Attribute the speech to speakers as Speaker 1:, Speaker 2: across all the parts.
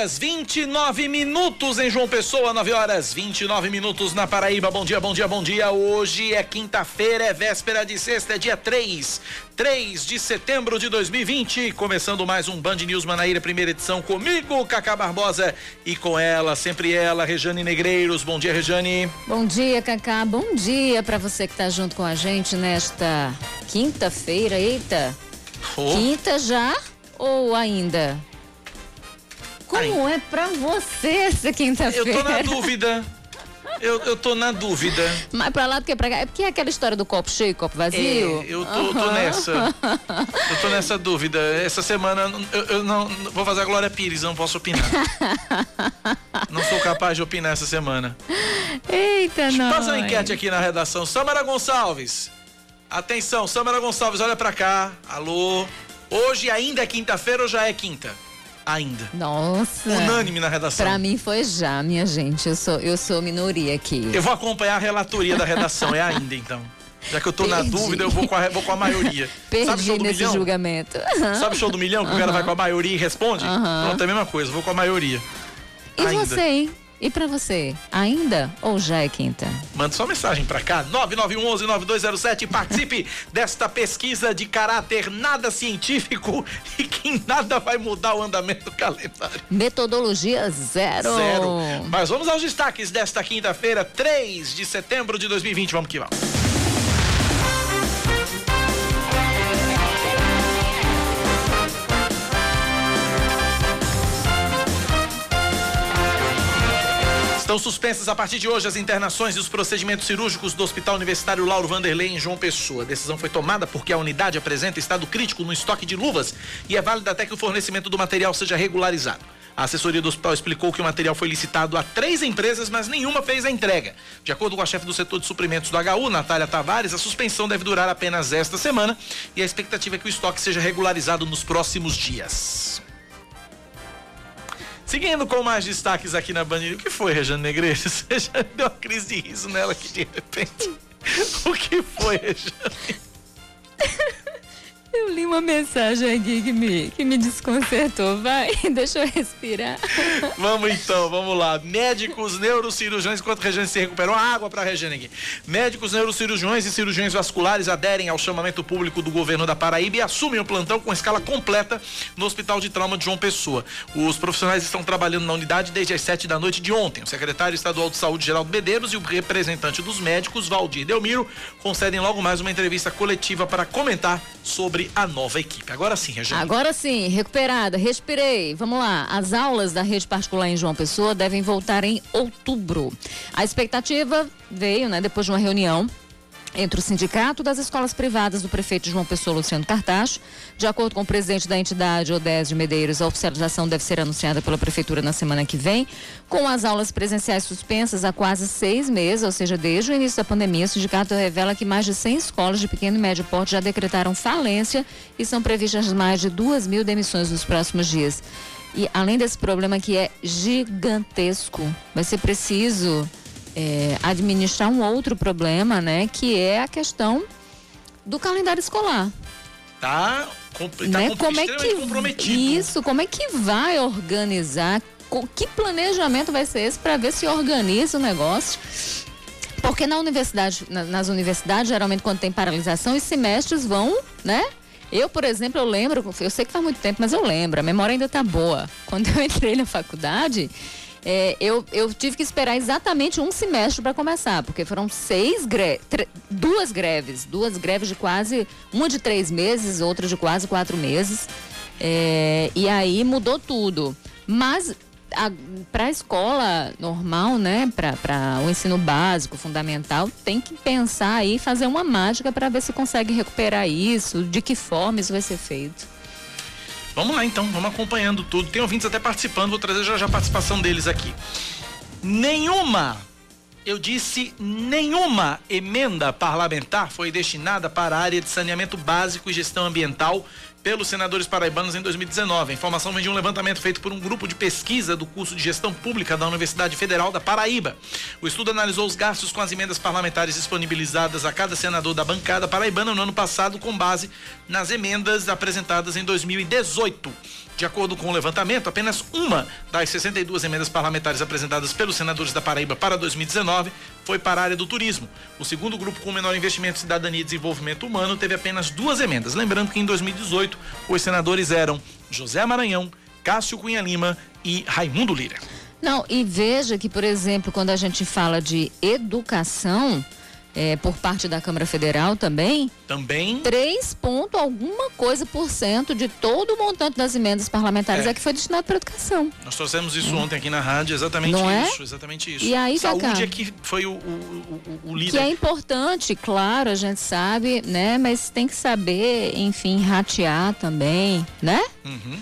Speaker 1: Horas 29 minutos em João Pessoa, 9 horas 29 minutos na Paraíba. Bom dia, bom dia, bom dia. Hoje é quinta-feira, é véspera de sexta, é dia 3, 3 de setembro de 2020. Começando mais um Band News Manaíra, primeira edição comigo, Cacá Barbosa, e com ela, sempre ela, Rejane Negreiros. Bom dia, Rejane.
Speaker 2: Bom dia, Cacá. Bom dia para você que está junto com a gente nesta quinta-feira. Eita, oh. quinta já ou ainda? Como Ai. é pra você essa quinta-feira?
Speaker 1: Eu tô na dúvida. Eu, eu tô na dúvida.
Speaker 2: Mas pra lá do que pra cá? É porque é aquela história do copo cheio e copo vazio?
Speaker 1: É, eu tô, uhum. tô, nessa. Eu tô nessa dúvida. Essa semana eu, eu não vou fazer a Glória Pires, não posso opinar. não sou capaz de opinar essa semana.
Speaker 2: Eita, não.
Speaker 1: Faz uma enquete aqui na redação. Samara Gonçalves. Atenção, Samara Gonçalves, olha pra cá. Alô. Hoje ainda é quinta-feira ou já é quinta? Ainda.
Speaker 2: Nossa.
Speaker 1: Unânime na redação.
Speaker 2: Pra mim foi já, minha gente. Eu sou, eu sou minoria aqui.
Speaker 1: Eu vou acompanhar a relatoria da redação, é ainda então. Já que eu tô Perdi. na dúvida, eu vou com a, vou com a maioria.
Speaker 2: Perdi Sabe show do nesse milhão? julgamento.
Speaker 1: Sabe o show do milhão que o cara vai com a maioria e responde? Pronto, é a mesma coisa, vou com a maioria.
Speaker 2: E ainda. você, hein? E para você, ainda ou já é quinta?
Speaker 1: Manda sua mensagem para cá, 9911-9207. Participe desta pesquisa de caráter nada científico e que nada vai mudar o andamento do calendário.
Speaker 2: Metodologia zero. Zero.
Speaker 1: Mas vamos aos destaques desta quinta-feira, 3 de setembro de 2020. Vamos que vamos. Estão suspensas a partir de hoje as internações e os procedimentos cirúrgicos do Hospital Universitário Lauro Vanderlei em João Pessoa. A decisão foi tomada porque a unidade apresenta estado crítico no estoque de luvas e é válida até que o fornecimento do material seja regularizado. A assessoria do hospital explicou que o material foi licitado a três empresas, mas nenhuma fez a entrega. De acordo com a chefe do setor de suprimentos do HU, Natália Tavares, a suspensão deve durar apenas esta semana e a expectativa é que o estoque seja regularizado nos próximos dias. Seguindo com mais destaques aqui na Band, o que foi, Rejane Negreiros? Você já deu uma crise de riso nela aqui de repente. O que foi, Rejane?
Speaker 2: Eu li uma mensagem aqui que me, que me desconcertou. Vai, deixa eu respirar.
Speaker 1: Vamos então, vamos lá. Médicos, neurocirurgiões, enquanto a Regiane se recuperou, água para a aqui. Médicos, neurocirurgiões e cirurgiões vasculares aderem ao chamamento público do governo da Paraíba e assumem o plantão com escala completa no Hospital de Trauma de João Pessoa. Os profissionais estão trabalhando na unidade desde as sete da noite de ontem. O secretário estadual de saúde, Geraldo Medeiros, e o representante dos médicos, Valdir Delmiro, concedem logo mais uma entrevista coletiva para comentar sobre sobre a nova equipe. Agora sim, Regina.
Speaker 2: Agora sim, recuperada, respirei. Vamos lá. As aulas da rede particular em João Pessoa devem voltar em outubro. A expectativa veio, né, depois de uma reunião entre o Sindicato das Escolas Privadas do prefeito João Pessoa Luciano Cartacho. De acordo com o presidente da entidade, Odésio Medeiros, a oficialização deve ser anunciada pela prefeitura na semana que vem. Com as aulas presenciais suspensas há quase seis meses, ou seja, desde o início da pandemia, o sindicato revela que mais de 100 escolas de pequeno e médio porte já decretaram falência e são previstas mais de duas mil demissões nos próximos dias. E além desse problema que é gigantesco, vai ser preciso é, administrar um outro problema, né? Que é a questão do calendário escolar.
Speaker 1: Tá, tá né? como é que comprometido.
Speaker 2: Isso, como é que vai organizar? Que planejamento vai ser esse para ver se organiza o negócio? Porque na universidade, nas universidades, geralmente quando tem paralisação, os semestres vão, né? Eu, por exemplo, eu lembro, eu sei que faz muito tempo, mas eu lembro, a memória ainda tá boa. Quando eu entrei na faculdade, é, eu, eu tive que esperar exatamente um semestre para começar, porque foram seis greves, duas greves, duas greves de quase, uma de três meses, outra de quase quatro meses. É, e aí mudou tudo. Mas para a escola normal, né, para o ensino básico, fundamental, tem que pensar aí, fazer uma mágica para ver se consegue recuperar isso, de que forma isso vai ser feito.
Speaker 1: Vamos lá então, vamos acompanhando tudo. Tem ouvintes até participando, vou trazer já, já a participação deles aqui. Nenhuma Eu disse nenhuma emenda parlamentar foi destinada para a área de saneamento básico e gestão ambiental pelos senadores paraibanos em 2019. A informação vem de um levantamento feito por um grupo de pesquisa do curso de gestão pública da Universidade Federal da Paraíba. O estudo analisou os gastos com as emendas parlamentares disponibilizadas a cada senador da bancada paraibana no ano passado, com base nas emendas apresentadas em 2018. De acordo com o levantamento, apenas uma das 62 emendas parlamentares apresentadas pelos senadores da Paraíba para 2019 foi para a área do turismo. O segundo grupo com menor investimento em cidadania e desenvolvimento humano teve apenas duas emendas. Lembrando que em 2018 os senadores eram José Maranhão, Cássio Cunha Lima e Raimundo Lira.
Speaker 2: Não, e veja que, por exemplo, quando a gente fala de educação, é, por parte da Câmara Federal também.
Speaker 1: Também.
Speaker 2: 3 ponto alguma coisa por cento de todo o montante das emendas parlamentares é, é que foi destinado para educação.
Speaker 1: Nós trouxemos isso ontem aqui na rádio, exatamente Não é? isso, é? exatamente isso.
Speaker 2: E aí,
Speaker 1: Saúde
Speaker 2: Cacá,
Speaker 1: é que foi o, o, o, o líder.
Speaker 2: Que é importante, claro, a gente sabe, né? Mas tem que saber, enfim, ratear também, né?
Speaker 1: Uhum.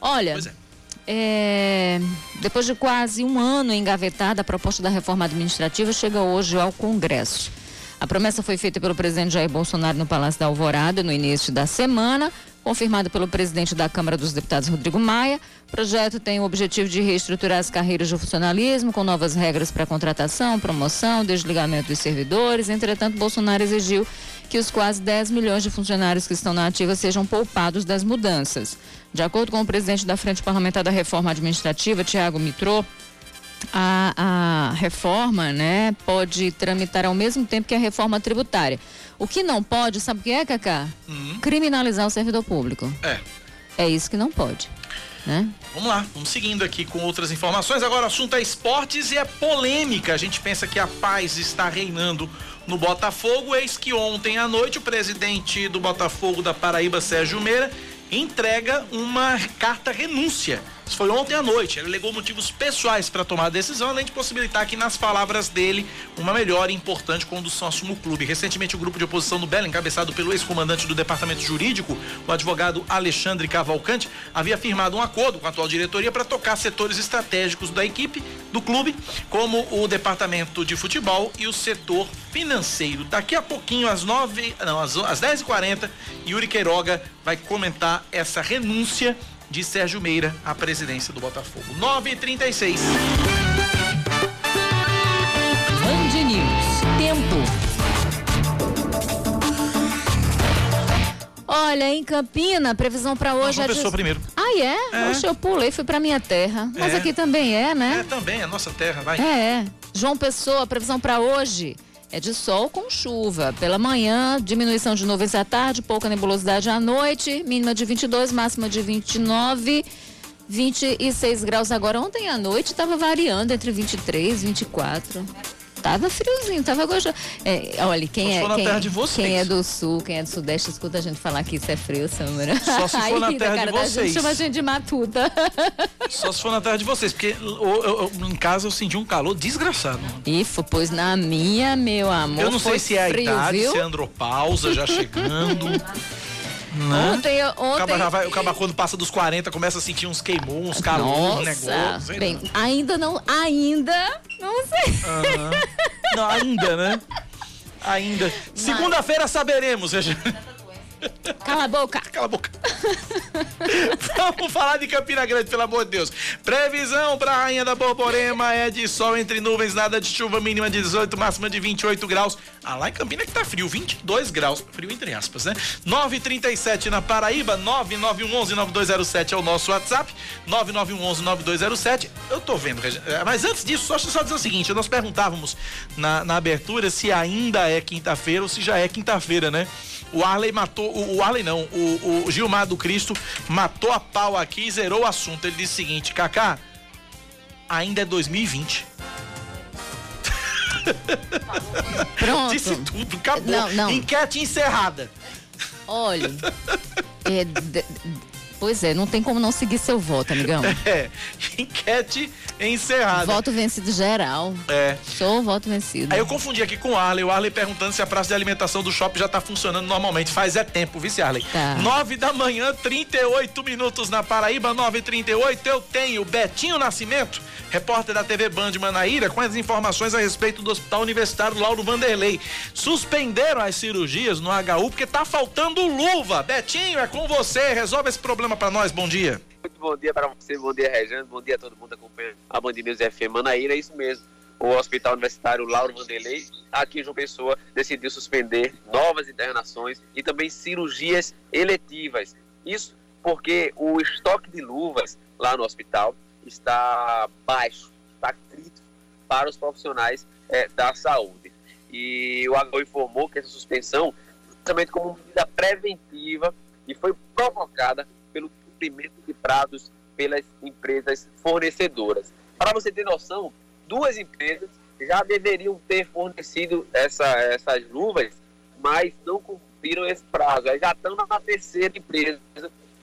Speaker 2: Olha.
Speaker 1: Pois é.
Speaker 2: É, depois de quase um ano engavetada, a proposta da reforma administrativa chega hoje ao Congresso. A promessa foi feita pelo presidente Jair Bolsonaro no Palácio da Alvorada no início da semana, confirmada pelo presidente da Câmara dos Deputados, Rodrigo Maia. O projeto tem o objetivo de reestruturar as carreiras de funcionalismo com novas regras para contratação, promoção, desligamento dos servidores. Entretanto, Bolsonaro exigiu que os quase 10 milhões de funcionários que estão na ativa sejam poupados das mudanças. De acordo com o presidente da Frente Parlamentar da Reforma Administrativa, Tiago Mitrô, a, a, reforma né, pode tramitar ao mesmo tempo que a reforma tributária. O que não pode, sabe o que é, Cacá?
Speaker 1: Uhum.
Speaker 2: Criminalizar o servidor público.
Speaker 1: É.
Speaker 2: É isso que não pode. Né?
Speaker 1: Vamos lá, vamos seguindo aqui com outras informações. Agora o assunto é esportes e é polêmica. A gente pensa que a paz está reinando no Botafogo. Eis que ontem à noite o presidente do Botafogo da Paraíba, Sérgio Meira, entrega uma carta renúncia isso foi ontem à noite. Ele alegou motivos pessoais para tomar a decisão, além de possibilitar que, nas palavras dele, uma melhor e importante condução assume o clube. Recentemente, o grupo de oposição do Belo, encabeçado pelo ex-comandante do departamento jurídico, o advogado Alexandre Cavalcante, havia firmado um acordo com a atual diretoria para tocar setores estratégicos da equipe, do clube, como o departamento de futebol e o setor financeiro. Daqui a pouquinho, às nove, não, às, às 10h40, Yuri Queiroga vai comentar essa renúncia de Sérgio Meira à presidência do Botafogo. 9 e 36
Speaker 3: Band News. Tempo.
Speaker 2: Olha, em Campina, previsão para hoje
Speaker 1: Não,
Speaker 2: é.
Speaker 1: Pessoa primeiro.
Speaker 2: Ah, é? é? Oxe, eu pulei, fui para minha terra. Mas
Speaker 1: É.
Speaker 2: aqui também é, né?
Speaker 1: É, também, é nossa terra, vai.
Speaker 2: É, é. João Pessoa, previsão para hoje é de sol com chuva. Pela manhã, diminuição de nuvens à tarde, pouca nebulosidade à noite, mínima de 22, máxima de 29. 26 graus agora. Ontem à noite estava variando entre 23 e 24. Tava friozinho, tava gostoso. É, olha, quem é,
Speaker 1: na
Speaker 2: quem,
Speaker 1: terra de vocês.
Speaker 2: quem é do sul, quem é do sudeste, escuta a gente falar que isso é frio, Samara.
Speaker 1: Só se for na
Speaker 2: Aí,
Speaker 1: terra de vocês.
Speaker 2: gente chama a gente de matuta.
Speaker 1: Só se for na terra de vocês, porque o- eu- eu- em casa eu senti um calor desgraçado.
Speaker 2: Ifo, pois na minha, meu amor.
Speaker 1: eu não sei se é a
Speaker 2: frio,
Speaker 1: idade,
Speaker 2: viu?
Speaker 1: se é andropausa já chegando. né?
Speaker 2: Ontem, eu-
Speaker 1: O
Speaker 2: ontem.
Speaker 1: caba, vai- o caba quando passa dos 40 começa a sentir uns queimou, uns calor, um negócio.
Speaker 2: bem, ainda não, ainda, não sei.
Speaker 1: Aham. Não, ainda, né? Ainda. Segunda-feira saberemos, Regina.
Speaker 2: Cala a boca.
Speaker 1: Cala a boca. Vamos falar de Campina Grande, pelo amor de Deus. Previsão para a Rainha da Borborema é de sol entre nuvens, nada de chuva, mínima de 18, máxima de 28 graus. Ah, lá em Campina que tá frio, 22 graus. Frio entre aspas, né? 937 na Paraíba, 991119207 é o nosso WhatsApp. 991119207. Eu tô vendo. É, Mas antes disso, só, só dizer o seguinte: nós perguntávamos na, na abertura se ainda é quinta-feira ou se já é quinta-feira, né? O Arley matou, o, o Arley não, o, o Gilmar do Cristo matou a pau aqui e zerou o assunto. Ele disse o seguinte, Kaká, ainda é 2020.
Speaker 2: Pronto.
Speaker 1: Disse tudo, acabou.
Speaker 2: Não, não.
Speaker 1: Enquete encerrada.
Speaker 2: Olha. é, pois é, não tem como não seguir seu voto, amigão.
Speaker 1: É, enquete encerrada.
Speaker 2: Voto vencido geral.
Speaker 1: É.
Speaker 2: Sou voto vencido.
Speaker 1: Aí eu confundi aqui com o Arley. O Arley perguntando se a praça de alimentação do shopping já tá funcionando normalmente. Faz é tempo, vice Arley.
Speaker 2: Tá.
Speaker 1: 9 da manhã, 38 minutos na Paraíba, 9h38. Eu tenho Betinho Nascimento, repórter da TV Band Manaíra, com as informações a respeito do Hospital Universitário Lauro Vanderlei. Suspenderam as cirurgias no HU porque tá faltando luva. Betinho, é com você. Resolve esse problema para nós. Bom dia.
Speaker 4: Muito bom dia para você, bom dia, Rejane, bom dia a todo mundo acompanhando a Band News FM Manaíra, é isso mesmo. O Hospital Universitário Lauro Vanderlei, aqui em João Pessoa, decidiu suspender novas internações e também cirurgias eletivas. Isso porque o estoque de luvas lá no hospital está baixo, está crítico para os profissionais é, da saúde. E o AGO informou que essa suspensão, justamente como medida preventiva, e foi provocada cumprimento de prazos pelas empresas fornecedoras. Para você ter noção, duas empresas já deveriam ter fornecido essa, essas luvas, mas não cumpriram esse prazo. Aí já estão na terceira empresa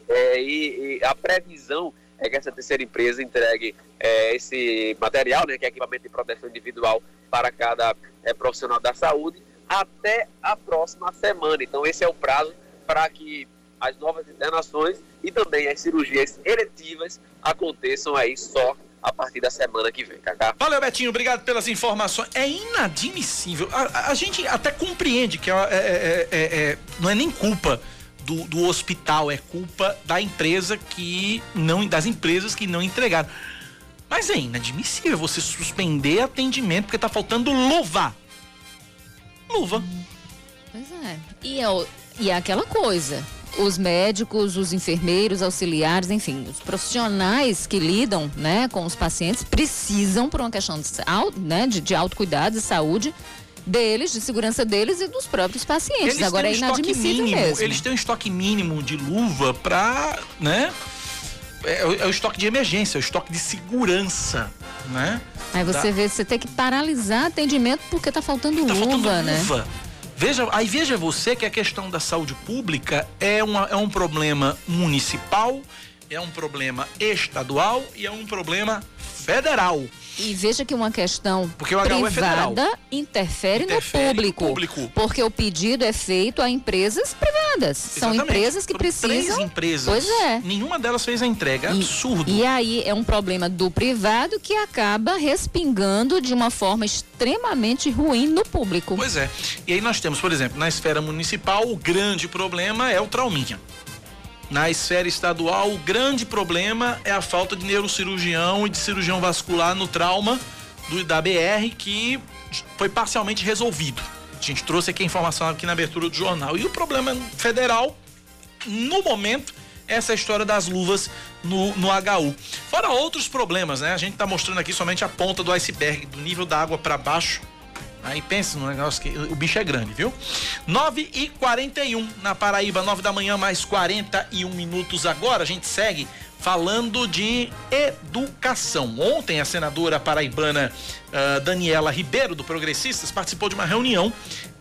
Speaker 4: é, e, e, a previsão é que essa terceira empresa entregue é, esse material, né, que é equipamento de proteção individual para cada é, profissional da saúde, até a próxima semana. Então esse é o prazo para que as novas internações e também as cirurgias eletivas aconteçam aí só a partir da semana que vem, Cacá.
Speaker 1: Valeu, Betinho, obrigado pelas informações. É inadmissível. A, a, gente até compreende que é, é, é, é, não é nem culpa do, do hospital, é culpa da empresa que não, das empresas que não entregaram. Mas é inadmissível você suspender atendimento porque tá faltando luva. Luva.
Speaker 2: Pois é. E é, e é aquela coisa os médicos, os enfermeiros, auxiliares, enfim, os profissionais que lidam né, com os pacientes precisam, por uma questão de, né, de, de autocuidado e saúde, deles, de segurança deles e dos próprios pacientes.
Speaker 1: Eles
Speaker 2: Agora
Speaker 1: um
Speaker 2: é inadmissível
Speaker 1: mínimo,
Speaker 2: mesmo.
Speaker 1: Eles têm um estoque mínimo de luva para, né? É, é, o estoque de emergência, é o estoque de segurança, né?
Speaker 2: Aí você
Speaker 1: tá.
Speaker 2: vê, você tem que paralisar atendimento porque tá faltando
Speaker 1: tá
Speaker 2: luva,
Speaker 1: faltando
Speaker 2: né?
Speaker 1: Luva. Veja, aí veja você que a questão da saúde pública é, uma, é um problema municipal, é um problema estadual e é um problema federal.
Speaker 2: E veja que uma questão
Speaker 1: é
Speaker 2: privada
Speaker 1: federal.
Speaker 2: interfere,
Speaker 1: Interfere
Speaker 2: no
Speaker 1: no
Speaker 2: público,
Speaker 1: público.
Speaker 2: Porque o pedido é feito a empresas privadas. São
Speaker 1: Exatamente.
Speaker 2: empresas que
Speaker 1: Foram Três
Speaker 2: precisam.
Speaker 1: empresas.
Speaker 2: Pois é.
Speaker 1: Nenhuma delas fez a entrega.
Speaker 2: E-
Speaker 1: Absurdo.
Speaker 2: E aí é um problema do privado que acaba respingando de uma forma extremamente ruim no público.
Speaker 1: Pois é. E aí nós temos, por exemplo, na esfera municipal, o grande problema é o trauminha. Na esfera estadual, o grande problema é a falta de neurocirurgião e de cirurgião vascular no trauma do, da BR, que foi parcialmente resolvido. A gente trouxe aqui a informação aqui na abertura do jornal. E o problema federal, no momento, é essa história das luvas no, no HU. Fora outros problemas, né? A gente tá mostrando aqui somente a ponta do iceberg, do nível da água para baixo. Aí pensa no negócio que o bicho é grande, viu? 9 e 41 na Paraíba, 9 da manhã, mais 41 minutos agora. A gente segue falando de educação. Ontem a senadora paraibana ah, Daniela Ribeiro, do Progressistas, participou de uma reunião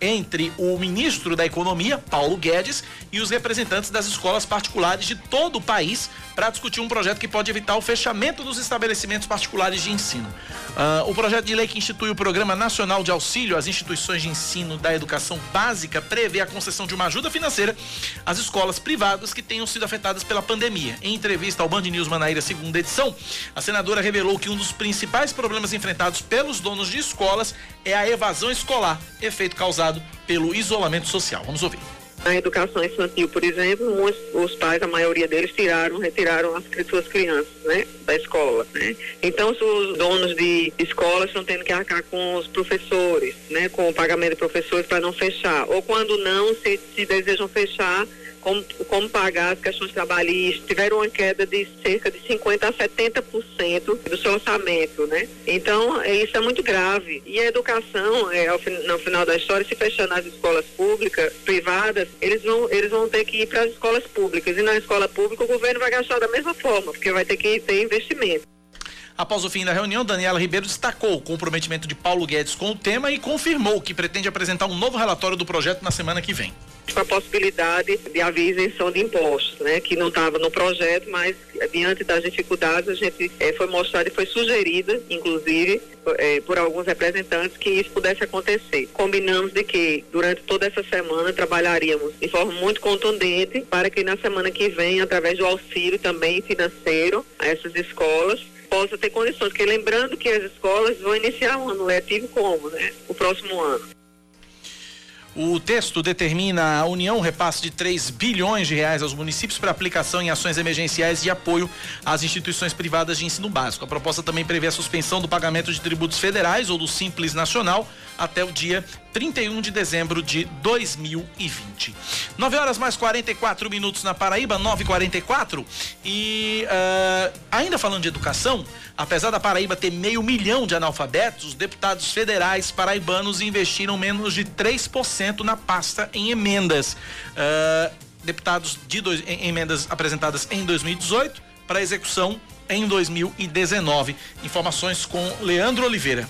Speaker 1: entre o ministro da Economia, Paulo Guedes, e os representantes das escolas particulares de todo o país para discutir um projeto que pode evitar o fechamento dos estabelecimentos particulares de ensino. Ah, o projeto de lei que institui o Programa Nacional de Auxílio às Instituições de Ensino da Educação Básica prevê a concessão de uma ajuda financeira às escolas privadas que tenham sido afetadas pela pandemia. Em entrevista ao Band News Manaíra, segunda edição, a senadora revelou que um dos principais problemas enfrentados pelos donos de escolas é a evasão escolar, efeito causado pelo isolamento social. Vamos ouvir.
Speaker 5: Na educação infantil, por exemplo, muitos, os pais, a maioria deles, tiraram, retiraram as suas crianças, né, da escola, né? Então, os donos de escolas estão tendo que arcar com os professores, né, com o pagamento de professores para não fechar. Ou quando não, se, se desejam fechar, como, como pagar as questões trabalhistas, tiveram uma queda de cerca de 50% a 70% do seu orçamento, né? Então, é, isso é muito grave. E a educação, é, ao, no final da história, se fechando as escolas públicas, privadas, eles vão, eles vão ter que ir para as escolas públicas. E na escola pública, o governo vai gastar da mesma forma, porque vai ter que ter investimento.
Speaker 1: Após o fim da reunião, Daniela Ribeiro destacou o comprometimento de Paulo Guedes com o tema e confirmou que pretende apresentar um novo relatório do projeto na semana que vem
Speaker 5: a possibilidade de haver isenção de impostos, né, que não estava no projeto, mas diante das dificuldades a gente é, foi mostrado e foi sugerida, inclusive, é, por alguns representantes que isso pudesse acontecer. Combinamos de que durante toda essa semana trabalharíamos de forma muito contundente para que na semana que vem, através do auxílio também financeiro a essas escolas, possa ter condições, porque lembrando que as escolas vão iniciar o ano letivo como, né? O próximo ano.
Speaker 1: O texto determina a União repasse de 3 bilhões de reais aos municípios para aplicação em ações emergenciais de apoio às instituições privadas de ensino básico. A proposta também prevê a suspensão do pagamento de tributos federais ou do Simples Nacional até o dia 31 de dezembro de 2020. 9 horas mais 44 minutos na Paraíba, 9h44. E uh, ainda falando de educação, apesar da Paraíba ter meio milhão de analfabetos, os deputados federais paraibanos investiram menos de 3% na pasta em emendas. Uh, deputados de dois, em, emendas apresentadas em 2018 para execução em 2019. Informações com Leandro Oliveira.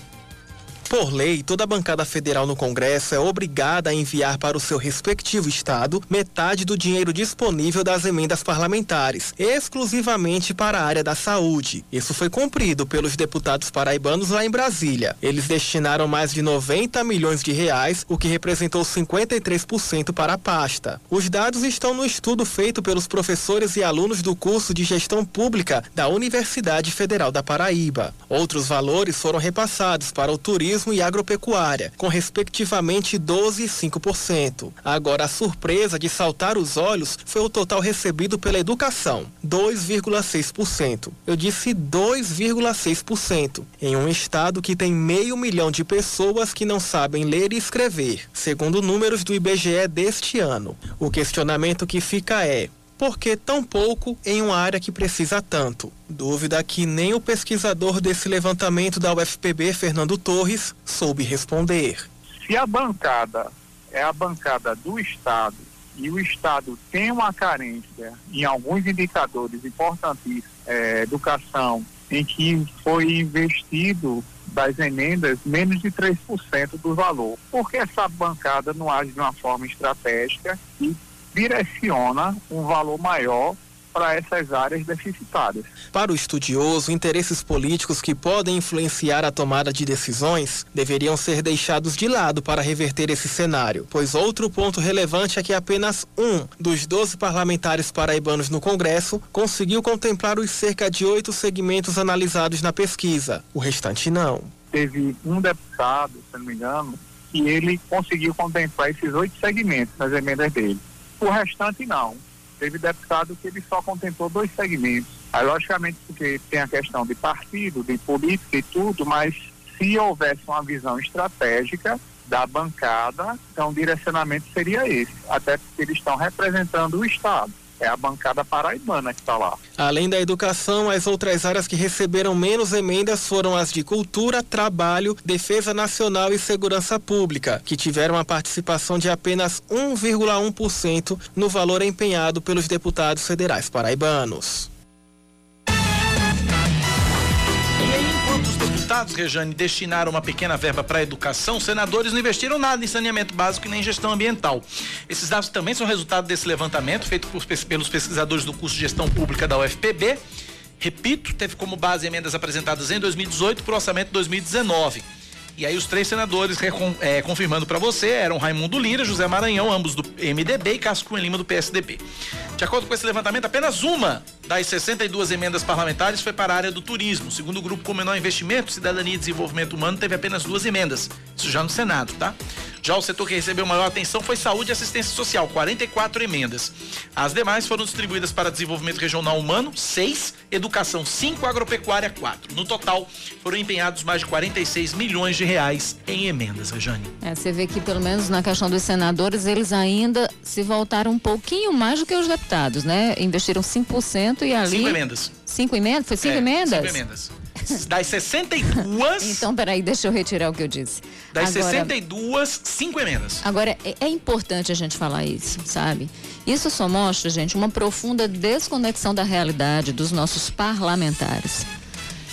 Speaker 6: Por lei, toda bancada federal no Congresso é obrigada a enviar para o seu respectivo estado metade do dinheiro disponível das emendas parlamentares, exclusivamente para a área da saúde. Isso foi cumprido pelos deputados paraibanos lá em Brasília. Eles destinaram mais de 90 milhões de reais, o que representou 53% para a pasta. Os dados estão no estudo feito pelos professores e alunos do curso de Gestão Pública da Universidade Federal da Paraíba. Outros valores foram repassados para o turismo turismo e agropecuária, com respectivamente 12 e 5%. Agora, a surpresa de saltar os olhos foi o total recebido pela educação, 2,6%. Eu disse 2,6%, em um estado que tem meio milhão de pessoas que não sabem ler e escrever, segundo números do IBGE deste ano. O questionamento que fica é: por que tão pouco em uma área que precisa tanto? Dúvida que nem o pesquisador desse levantamento da UFPB, Fernando Torres, soube responder.
Speaker 7: Se a bancada é a bancada do Estado e o Estado tem uma carência em alguns indicadores importantíssimos, é, educação, em que foi investido das emendas menos de 3% do valor. Por que essa bancada não age de uma forma estratégica e direciona um valor maior para essas áreas deficitárias.
Speaker 6: Para o estudioso, interesses políticos que podem influenciar a tomada de decisões deveriam ser deixados de lado para reverter esse cenário, pois outro ponto relevante é que apenas um dos 12 parlamentares paraibanos no Congresso conseguiu contemplar os cerca de oito segmentos analisados na pesquisa. O restante não.
Speaker 7: Teve um deputado, se não me engano, que ele conseguiu contemplar esses oito segmentos nas emendas dele. O restante não. Teve deputado que ele só contemplou dois segmentos. Aí, logicamente, porque tem a questão de partido, de política e tudo, mas se houvesse uma visão estratégica da bancada, então o direcionamento seria esse, até porque eles estão representando o Estado é a bancada paraibana que está lá.
Speaker 6: Além da educação, as outras áreas que receberam menos emendas foram as de cultura, trabalho, defesa nacional e segurança pública, que tiveram a participação de apenas 1,1% no valor empenhado pelos deputados federais paraibanos.
Speaker 1: Deputados, Rejane, destinaram uma pequena verba para a educação, senadores não investiram nada em saneamento básico e nem gestão ambiental. Esses dados também são resultado desse levantamento feito por, pelos pesquisadores do curso de gestão pública da UFPB. Repito, teve como base emendas apresentadas em 2018 para o orçamento 2019. E aí os três senadores, é, confirmando para você, eram Raimundo Lira, José Maranhão, ambos do MDB e Cássio Cunha Lima do PSDB. De acordo com esse levantamento, apenas uma das 62 emendas parlamentares foi para a área do turismo. Segundo o grupo com menor investimento, Cidadania e Desenvolvimento Humano teve apenas duas emendas. Isso já no Senado, tá? Já o setor que recebeu maior atenção foi saúde e assistência social, 44 emendas. As demais foram distribuídas para desenvolvimento regional humano, 6, educação 5, agropecuária 4. No total, foram empenhados mais de 46 milhões de reais em emendas, Rejane.
Speaker 2: É, você vê que pelo menos na questão dos senadores, eles ainda se voltaram um pouquinho mais do que os deputados, né? Investiram 5% e ali...
Speaker 1: Cinco emendas.
Speaker 2: Cinco emendas? Foi cinco é, emendas?
Speaker 1: Cinco emendas. Das 62.
Speaker 2: então, peraí, deixa eu retirar o que eu disse.
Speaker 1: Das agora, 62, cinco emendas.
Speaker 2: Agora, é, é importante a gente falar isso, sabe? Isso só mostra, gente, uma profunda desconexão da realidade dos nossos parlamentares.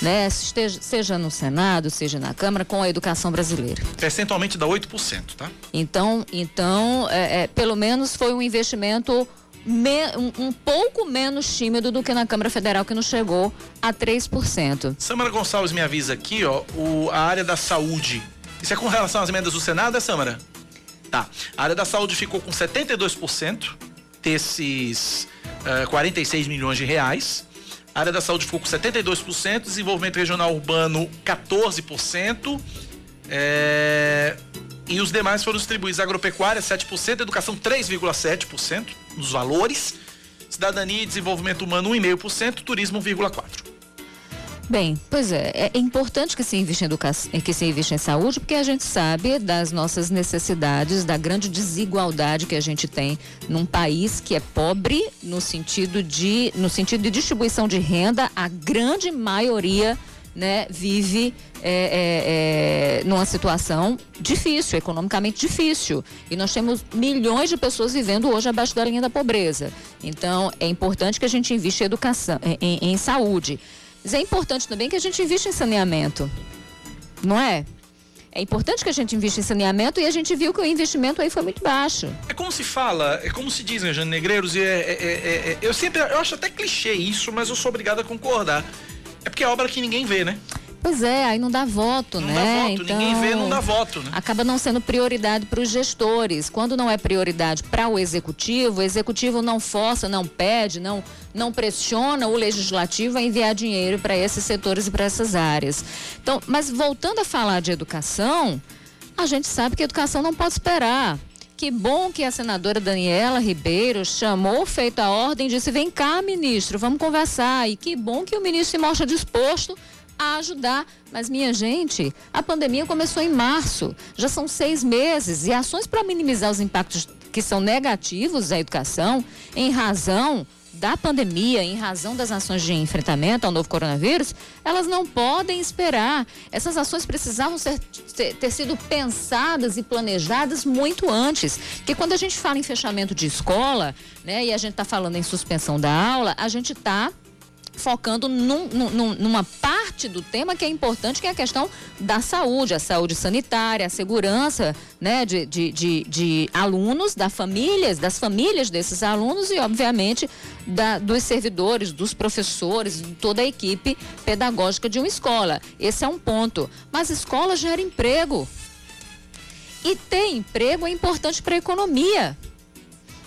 Speaker 2: né, esteja, seja no Senado, seja na Câmara, com a educação brasileira.
Speaker 1: Percentualmente dá 8%, tá?
Speaker 2: Então, então é, é, pelo menos foi um investimento me, um, um, pouco menos tímido do que na Câmara Federal, que não chegou a 3%.
Speaker 1: Samara Gonçalves me avisa aqui, ó, o, a área da saúde. Isso é com relação às emendas do Senado, é, Samara? Tá. A área da saúde ficou com 72% desses uh, 46 milhões de reais. A área da saúde ficou com 72%, desenvolvimento regional urbano 14%. É, e os demais foram distribuídos agropecuária 7%, educação 3,7% nos valores, cidadania e desenvolvimento humano 1,5%, turismo 1,4%.
Speaker 2: Bem, pois é, é importante que se invista em educação, que se invista em saúde, porque a gente sabe das nossas necessidades, da grande desigualdade que a gente tem num país que é pobre no sentido de, no sentido de distribuição de renda, a grande maioria né, vive é, é, é, numa situação difícil, economicamente difícil. E nós temos milhões de pessoas vivendo hoje abaixo da linha da pobreza. Então, é importante que a gente invista em educação, em, em saúde. Mas é importante também que a gente invista em saneamento, não é? É importante que a gente invista em saneamento e a gente viu que o investimento aí foi muito baixo.
Speaker 1: É como se fala, é como se dizem, Jane Negreiros, e é, é, é, é, eu sempre, eu acho até clichê isso, mas eu sou obrigado a concordar. É porque é obra que ninguém vê, né?
Speaker 2: Pois é, aí não dá voto,
Speaker 1: não
Speaker 2: né?
Speaker 1: Dá voto, então, ninguém vê, não dá voto, né?
Speaker 2: Acaba não sendo prioridade para os gestores. Quando não é prioridade para o executivo, o executivo não força, não pede, não, não pressiona o legislativo a enviar dinheiro para esses setores e para essas áreas. Então, mas voltando a falar de educação, a gente sabe que a educação não pode esperar. Que bom que a senadora Daniela Ribeiro chamou, feito a ordem, disse: vem cá, ministro, vamos conversar. E que bom que o ministro se mostra disposto a ajudar. Mas, minha gente, a pandemia começou em março, já são seis meses, e ações para minimizar os impactos que são negativos à educação, em razão da pandemia, em razão das ações de enfrentamento ao novo coronavírus, elas não podem esperar. Essas ações precisavam ser, ter, sido pensadas e planejadas muito antes. Porque quando a gente fala em fechamento de escola, né, e a gente está falando em suspensão da aula, a gente está focando num, num, numa parte do tema que é importante, que é a questão da saúde, a saúde sanitária, a segurança né, de, de, de, de alunos, das famílias, das famílias desses alunos e, obviamente, da, dos servidores, dos professores, de toda a equipe pedagógica de uma escola. Esse é um ponto. Mas escola gera emprego. E ter emprego é importante para a economia.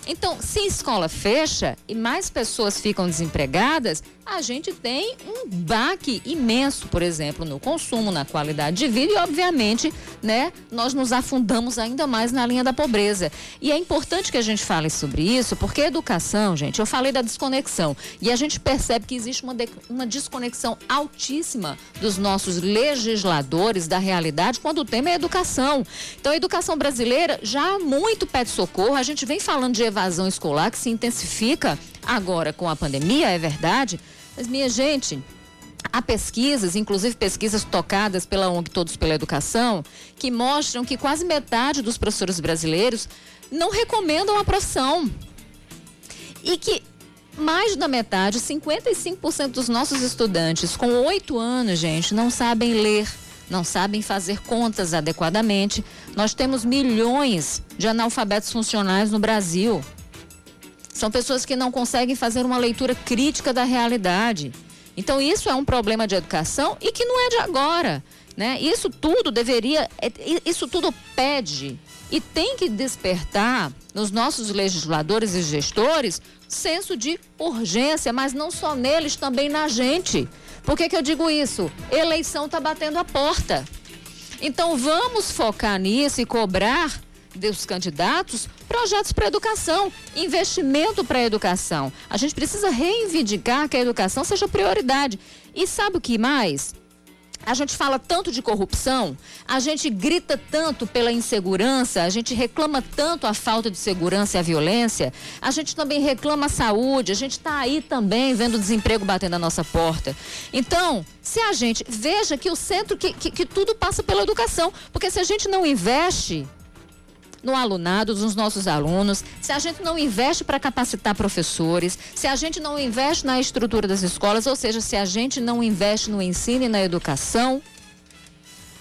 Speaker 2: Então, se a escola fecha e mais pessoas ficam desempregadas, a gente tem um baque imenso, por exemplo, no consumo, na qualidade de vida e, obviamente, né, nós nos afundamos ainda mais na linha da pobreza. E é importante que a gente fale sobre isso, porque educação, gente, eu falei da desconexão e a gente percebe que existe uma, de, uma desconexão altíssima dos nossos legisladores da realidade quando o tema é educação. Então, a educação brasileira já muito pede socorro, a gente vem falando de evasão escolar que se intensifica agora com a pandemia, é verdade. Mas, minha gente, há pesquisas, inclusive pesquisas tocadas pela ONG Todos pela Educação, que mostram que quase metade dos professores brasileiros não recomendam a profissão. E que mais da metade, 55% dos nossos estudantes com oito anos, gente, não sabem ler, não sabem fazer contas adequadamente. Nós temos milhões de analfabetos funcionais no Brasil. São pessoas que não conseguem fazer uma leitura crítica da realidade. Então, isso é um problema de educação e que não é de agora. Né? Isso tudo deveria, é, isso tudo pede e tem que despertar nos nossos legisladores e gestores senso de urgência, mas não só neles, também na gente. Por que, que eu digo isso? Eleição está batendo a porta. Então vamos focar nisso e cobrar dos candidatos projetos para educação, investimento para educação. A gente precisa reivindicar que a educação seja prioridade. E sabe o que mais? A gente fala tanto de corrupção, a gente grita tanto pela insegurança, a gente reclama tanto a falta de segurança e a violência, a gente também reclama a saúde, a gente está aí também vendo o desemprego batendo na nossa porta. Então, se a gente veja que o centro, que, que, que tudo passa pela educação, porque se a gente não investe no alunado dos nossos alunos, se a gente não investe para capacitar professores, se a gente não investe na estrutura das escolas, ou seja, se a gente não investe no ensino e na educação,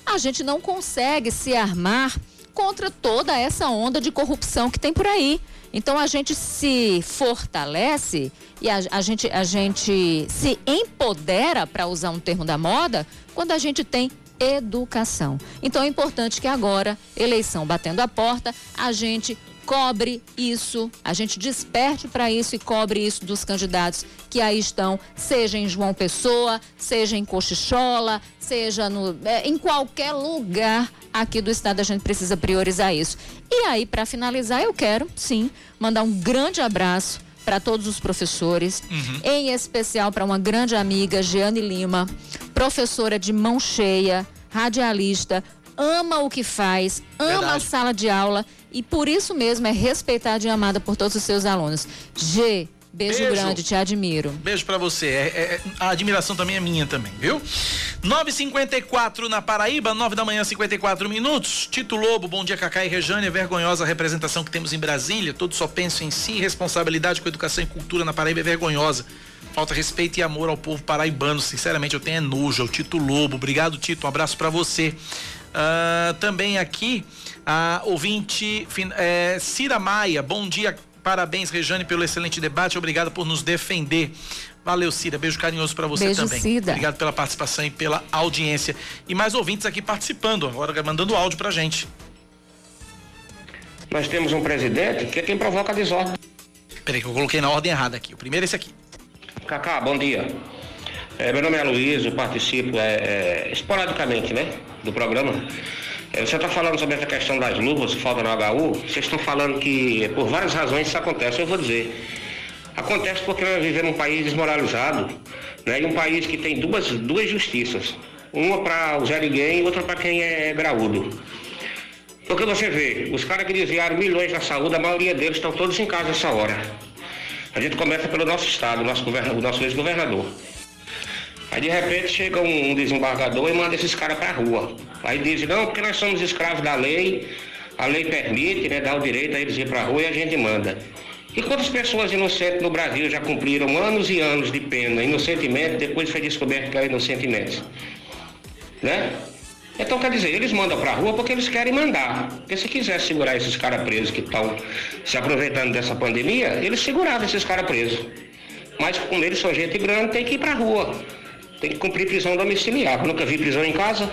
Speaker 2: a gente não consegue se armar contra toda essa onda de corrupção que tem por aí. Então a gente se fortalece e a, a gente, a gente se empodera, para usar um termo da moda, quando a gente tem educação. Então é importante que agora, eleição batendo a porta, a gente cobre isso, a gente desperte para isso e cobre isso dos candidatos que aí estão, seja em João Pessoa, seja em Cochichola, seja no, é, em qualquer lugar aqui do estado, a gente precisa priorizar isso. E aí, para finalizar, eu quero, sim, mandar um grande abraço para todos os professores, uhum. em especial para uma grande amiga, Jeane Lima, professora de mão cheia, radialista, ama o que faz, ama Verdade. a sala de aula e por isso mesmo é respeitada e amada por todos os seus alunos. G, Beijo, Beijo, grande, te admiro.
Speaker 1: Beijo para você. É, é, a admiração também é minha também, viu? 9:54 na Paraíba, 9 da manhã, 54 minutos. Tito Lobo, bom dia, Cacá e Rejane. É vergonhosa a representação que temos em Brasília. Todos só pensam em si. Responsabilidade com educação e cultura na Paraíba é vergonhosa. Falta respeito e amor ao povo paraibano. Sinceramente, eu tenho é nojo. É o Tito Lobo. Obrigado, Tito. Um abraço para você. Uh, também aqui, a ouvinte é, Cira Maia, bom dia, parabéns Rejane pelo excelente debate, obrigado por nos defender. Valeu, Cira. Beijo carinhoso para você
Speaker 2: Beijo,
Speaker 1: também.
Speaker 2: Cida.
Speaker 1: Obrigado pela participação e pela audiência. E mais ouvintes aqui participando, agora mandando áudio pra gente.
Speaker 8: Nós temos um presidente que é quem provoca a desordem.
Speaker 1: Peraí, que eu coloquei na ordem errada aqui. O primeiro é esse aqui.
Speaker 8: Cacá, bom dia. É, meu nome é Luiz, eu participo é, é, esporadicamente, né, do programa. É, você está falando sobre essa questão das luvas que falta no HU. Vocês estão falando que por várias razões isso acontece. Eu vou dizer. Acontece porque nós vivemos um país desmoralizado, né, e um país que tem duas, duas justiças. Uma para o Zé e outra para quem é graúdo. Porque você vê, os caras que desviaram milhões da saúde, a maioria deles estão todos em casa nessa hora. A gente começa pelo nosso estado, nosso, o nosso ex-governador. Aí de repente chega um desembargador e manda esses caras pra rua. Aí diz, não, porque nós somos escravos da lei, a lei permite, né, dá o direito a eles ir pra rua e a gente manda. E quantas pessoas inocentes no Brasil já cumpriram anos e anos de pena, inocentemente, depois foi descoberto que era inocentemente? Né? Então, quer dizer, eles mandam para a rua porque eles querem mandar. Porque se quiser segurar esses caras presos que estão se aproveitando dessa pandemia, eles seguravam esses caras presos. Mas como eles são gente grande, tem que ir para a rua. Tem que cumprir prisão domiciliar. Nunca vi prisão em casa.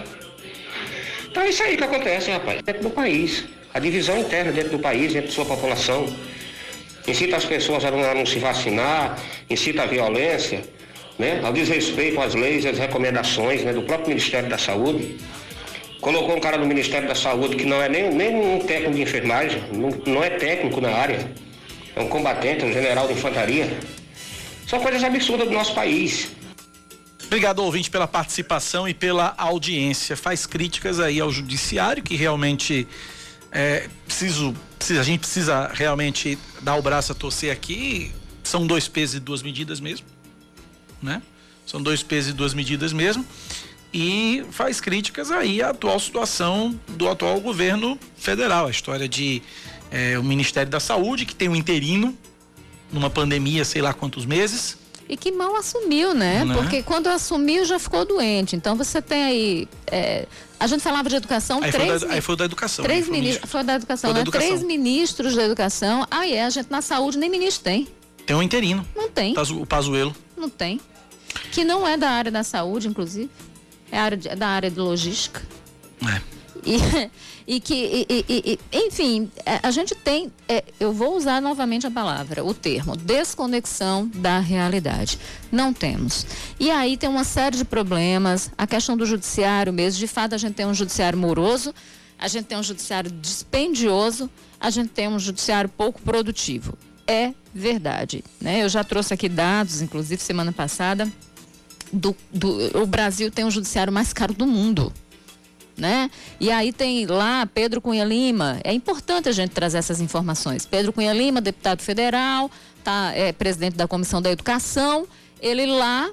Speaker 8: Então é isso aí que acontece, rapaz. Dentro do país. A divisão interna dentro do país, dentro da sua população. Incita as pessoas a não, a não se vacinar, incita a violência, né? ao desrespeito às leis às recomendações né? do próprio Ministério da Saúde. Colocou um cara do Ministério da Saúde que não é nem, nem um técnico de enfermagem, não, não é técnico na área, é um combatente, um general de infantaria. São coisas absurdas do nosso país.
Speaker 1: Obrigado, ouvinte, pela participação e pela audiência. Faz críticas aí ao judiciário, que realmente é, preciso, a gente precisa realmente dar o braço a torcer aqui. São dois pesos e duas medidas mesmo, né? São dois pesos e duas medidas mesmo. E faz críticas aí à atual situação do atual governo federal. A história de é, o Ministério da Saúde, que tem um interino numa pandemia, sei lá quantos meses
Speaker 2: e que mal assumiu, né? né? Porque quando assumiu já ficou doente. Então você tem aí. É, a gente falava de educação.
Speaker 1: Aí,
Speaker 2: três,
Speaker 1: foi, da, aí foi da educação.
Speaker 2: Três ministros. Foi da educação, foi da né? Educação. Três ministros da educação. Aí é, a gente na saúde nem ministro tem.
Speaker 1: Tem um interino.
Speaker 2: Não tem.
Speaker 1: O Pazuelo.
Speaker 2: Não tem. Que não é da área da saúde, inclusive. É, área de, é da área de logística.
Speaker 1: É.
Speaker 2: E, e que, e, e, enfim, é, a gente tem, é, eu vou usar novamente a palavra, o termo, desconexão da realidade. Não temos. E aí tem uma série de problemas, a questão do judiciário mesmo, de fato a gente tem um judiciário moroso, a gente tem um judiciário dispendioso, a gente tem um judiciário pouco produtivo. É verdade. Né? Eu já trouxe aqui dados, inclusive semana passada, do, do, o Brasil tem o judiciário mais caro do mundo né? E aí tem lá Pedro Cunha Lima. É importante a gente trazer essas informações. Pedro Cunha Lima, deputado federal, tá, é presidente da Comissão da Educação. Ele lá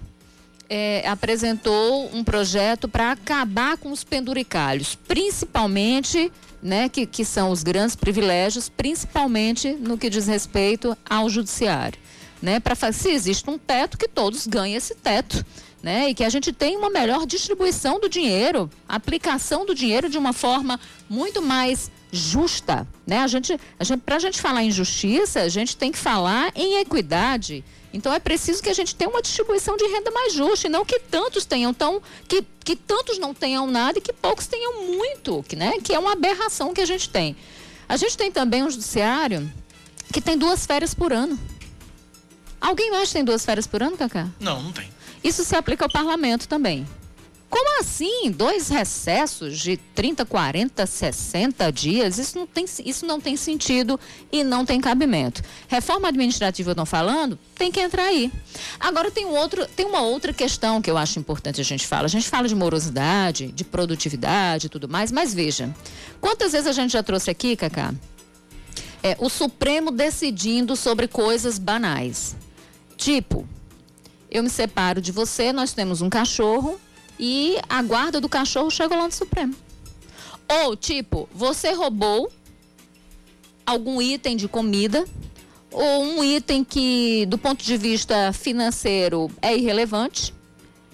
Speaker 2: é, apresentou um projeto para acabar com os penduricalhos, principalmente né, que, que são os grandes privilégios, principalmente no que diz respeito ao judiciário. Né, para se existe um teto, que todos ganhem esse teto. Né, e que a gente tenha uma melhor distribuição do dinheiro, aplicação do dinheiro de uma forma muito mais justa. Né? A gente, a gente, Para a gente falar em justiça, a gente tem que falar em equidade. Então é preciso que a gente tenha uma distribuição de renda mais justa, e não que tantos tenham tão. que, que tantos não tenham nada e que poucos tenham muito, que, né? que é uma aberração que a gente tem. A gente tem também um judiciário que tem duas férias por ano. Alguém mais tem duas férias por ano, Cacá?
Speaker 1: Não, não tem.
Speaker 2: Isso se aplica ao parlamento também. Como assim? Dois recessos de 30, 40, 60 dias? Isso não tem, isso não tem sentido e não tem cabimento. Reforma administrativa, eu falando, tem que entrar aí. Agora tem, um outro, tem uma outra questão que eu acho importante a gente falar. A gente fala de morosidade, de produtividade e tudo mais, mas veja, quantas vezes a gente já trouxe aqui, Cacá? É, o Supremo decidindo sobre coisas banais. Tipo, eu me separo de você, nós temos um cachorro e a guarda do cachorro chegou lá no Supremo. Ou, tipo, você roubou algum item de comida ou um item que, do ponto de vista financeiro, é irrelevante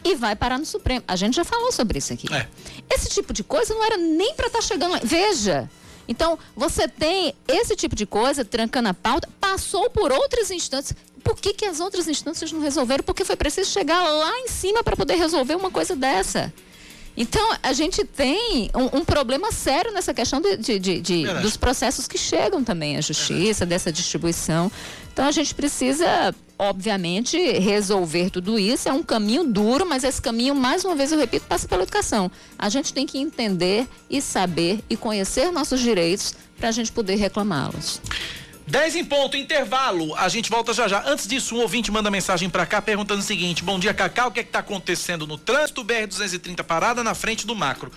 Speaker 2: e vai parar no Supremo. A gente já falou sobre isso aqui. É. Esse tipo de coisa não era nem para estar tá chegando lá. Veja. Então, você tem esse tipo de coisa trancando a pauta, passou por outras instâncias por que, que as outras instâncias não resolveram? Porque foi preciso chegar lá em cima para poder resolver uma coisa dessa. Então, a gente tem um, um problema sério nessa questão de, de, de, de dos processos que chegam também à justiça, dessa distribuição. Então, a gente precisa, obviamente, resolver tudo isso. É um caminho duro, mas esse caminho, mais uma vez eu repito, passa pela educação. A gente tem que entender e saber e conhecer nossos direitos para a gente poder reclamá-los.
Speaker 1: 10 em ponto, intervalo. A gente volta já já. Antes disso, um ouvinte manda mensagem para cá perguntando o seguinte: Bom dia, Cacau. O que é que tá acontecendo no trânsito BR-230 parada na frente do macro?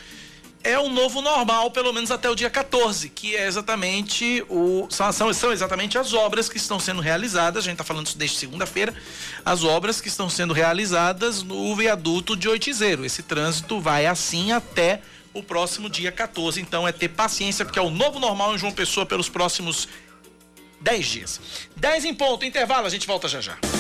Speaker 1: É o novo normal, pelo menos até o dia 14, que é exatamente o. São, são, exatamente as obras que estão sendo realizadas. A gente está falando isso desde segunda-feira. As obras que estão sendo realizadas no viaduto de Oitizeiro. Esse trânsito vai assim até o próximo dia 14. Então é ter paciência, porque é o novo normal em João Pessoa pelos próximos 10 dias. 10 em ponto, intervalo, a gente volta já já.